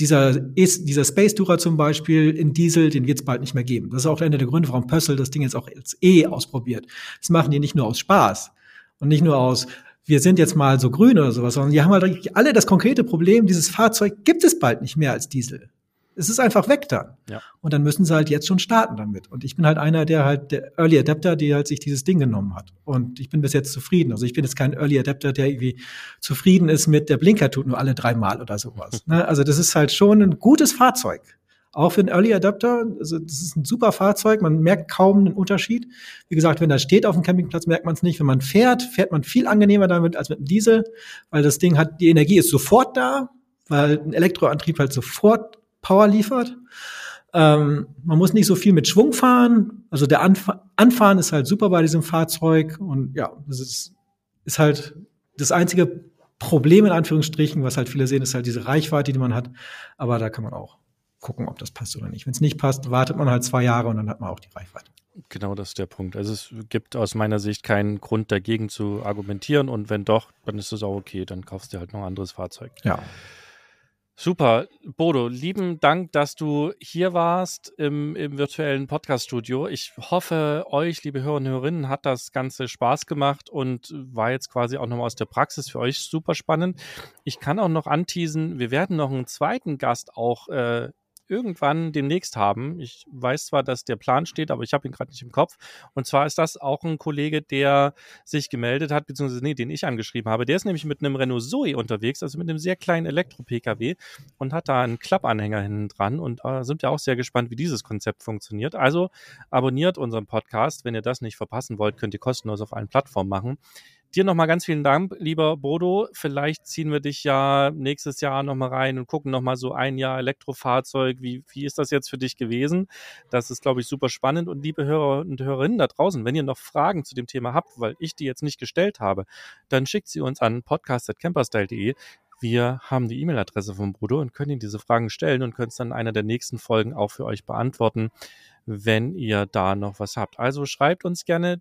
dieser, dieser Space Tourer zum Beispiel in Diesel, den wird es bald nicht mehr geben. Das ist auch einer der Gründe, warum Pössl das Ding jetzt auch als E ausprobiert. Das machen die nicht nur aus Spaß und nicht nur aus, wir sind jetzt mal so grün oder sowas, sondern die haben halt alle das konkrete Problem, dieses Fahrzeug gibt es bald nicht mehr als Diesel. Es ist einfach weg dann. Ja. Und dann müssen sie halt jetzt schon starten damit. Und ich bin halt einer, der halt der Early Adapter, der halt sich dieses Ding genommen hat. Und ich bin bis jetzt zufrieden. Also ich bin jetzt kein Early Adapter, der irgendwie zufrieden ist mit der Blinker tut nur alle drei Mal oder sowas. Ne? Also das ist halt schon ein gutes Fahrzeug. Auch für einen Early Adapter, also das ist ein super Fahrzeug, man merkt kaum einen Unterschied. Wie gesagt, wenn das steht auf dem Campingplatz, merkt man es nicht. Wenn man fährt, fährt man viel angenehmer damit als mit einem Diesel, weil das Ding hat, die Energie ist sofort da, weil ein Elektroantrieb halt sofort Power liefert. Ähm, man muss nicht so viel mit Schwung fahren. Also der Anf Anfahren ist halt super bei diesem Fahrzeug und ja, das ist, ist halt das einzige Problem in Anführungsstrichen, was halt viele sehen, ist halt diese Reichweite, die man hat. Aber da kann man auch gucken, ob das passt oder nicht. Wenn es nicht passt, wartet man halt zwei Jahre und dann hat man auch die Reichweite. Genau, das ist der Punkt. Also es gibt aus meiner Sicht keinen Grund dagegen zu argumentieren und wenn doch, dann ist es auch okay, dann kaufst du halt noch ein anderes Fahrzeug. Ja. Super. Bodo, lieben Dank, dass du hier warst im, im virtuellen Podcast-Studio. Ich hoffe, euch, liebe Hörer und Hörerinnen, hat das Ganze Spaß gemacht und war jetzt quasi auch nochmal aus der Praxis für euch super spannend. Ich kann auch noch anteasen, wir werden noch einen zweiten Gast auch äh, irgendwann demnächst haben. Ich weiß zwar, dass der Plan steht, aber ich habe ihn gerade nicht im Kopf. Und zwar ist das auch ein Kollege, der sich gemeldet hat, beziehungsweise nee, den ich angeschrieben habe. Der ist nämlich mit einem Renault Zoe unterwegs, also mit einem sehr kleinen Elektro-Pkw und hat da einen Klappanhänger hinten dran und äh, sind ja auch sehr gespannt, wie dieses Konzept funktioniert. Also abonniert unseren Podcast. Wenn ihr das nicht verpassen wollt, könnt ihr kostenlos auf allen Plattformen machen. Dir nochmal ganz vielen Dank, lieber Bodo. Vielleicht ziehen wir dich ja nächstes Jahr nochmal rein und gucken nochmal so ein Jahr Elektrofahrzeug. Wie, wie ist das jetzt für dich gewesen? Das ist, glaube ich, super spannend. Und liebe Hörer und Hörerinnen da draußen, wenn ihr noch Fragen zu dem Thema habt, weil ich die jetzt nicht gestellt habe, dann schickt sie uns an podcast.camperstyle.de. Wir haben die E-Mail-Adresse von Bodo und können Ihnen diese Fragen stellen und können es dann in einer der nächsten Folgen auch für euch beantworten, wenn ihr da noch was habt. Also schreibt uns gerne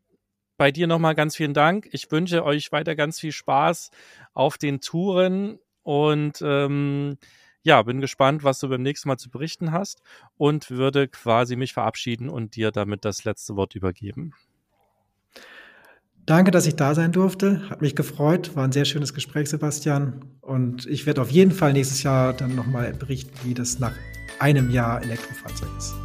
bei dir nochmal ganz vielen Dank. Ich wünsche euch weiter ganz viel Spaß auf den Touren und ähm, ja, bin gespannt, was du beim nächsten Mal zu berichten hast und würde quasi mich verabschieden und dir damit das letzte Wort übergeben. Danke, dass ich da sein durfte. Hat mich gefreut. War ein sehr schönes Gespräch, Sebastian. Und ich werde auf jeden Fall nächstes Jahr dann nochmal berichten, wie das nach einem Jahr Elektrofahrzeug ist.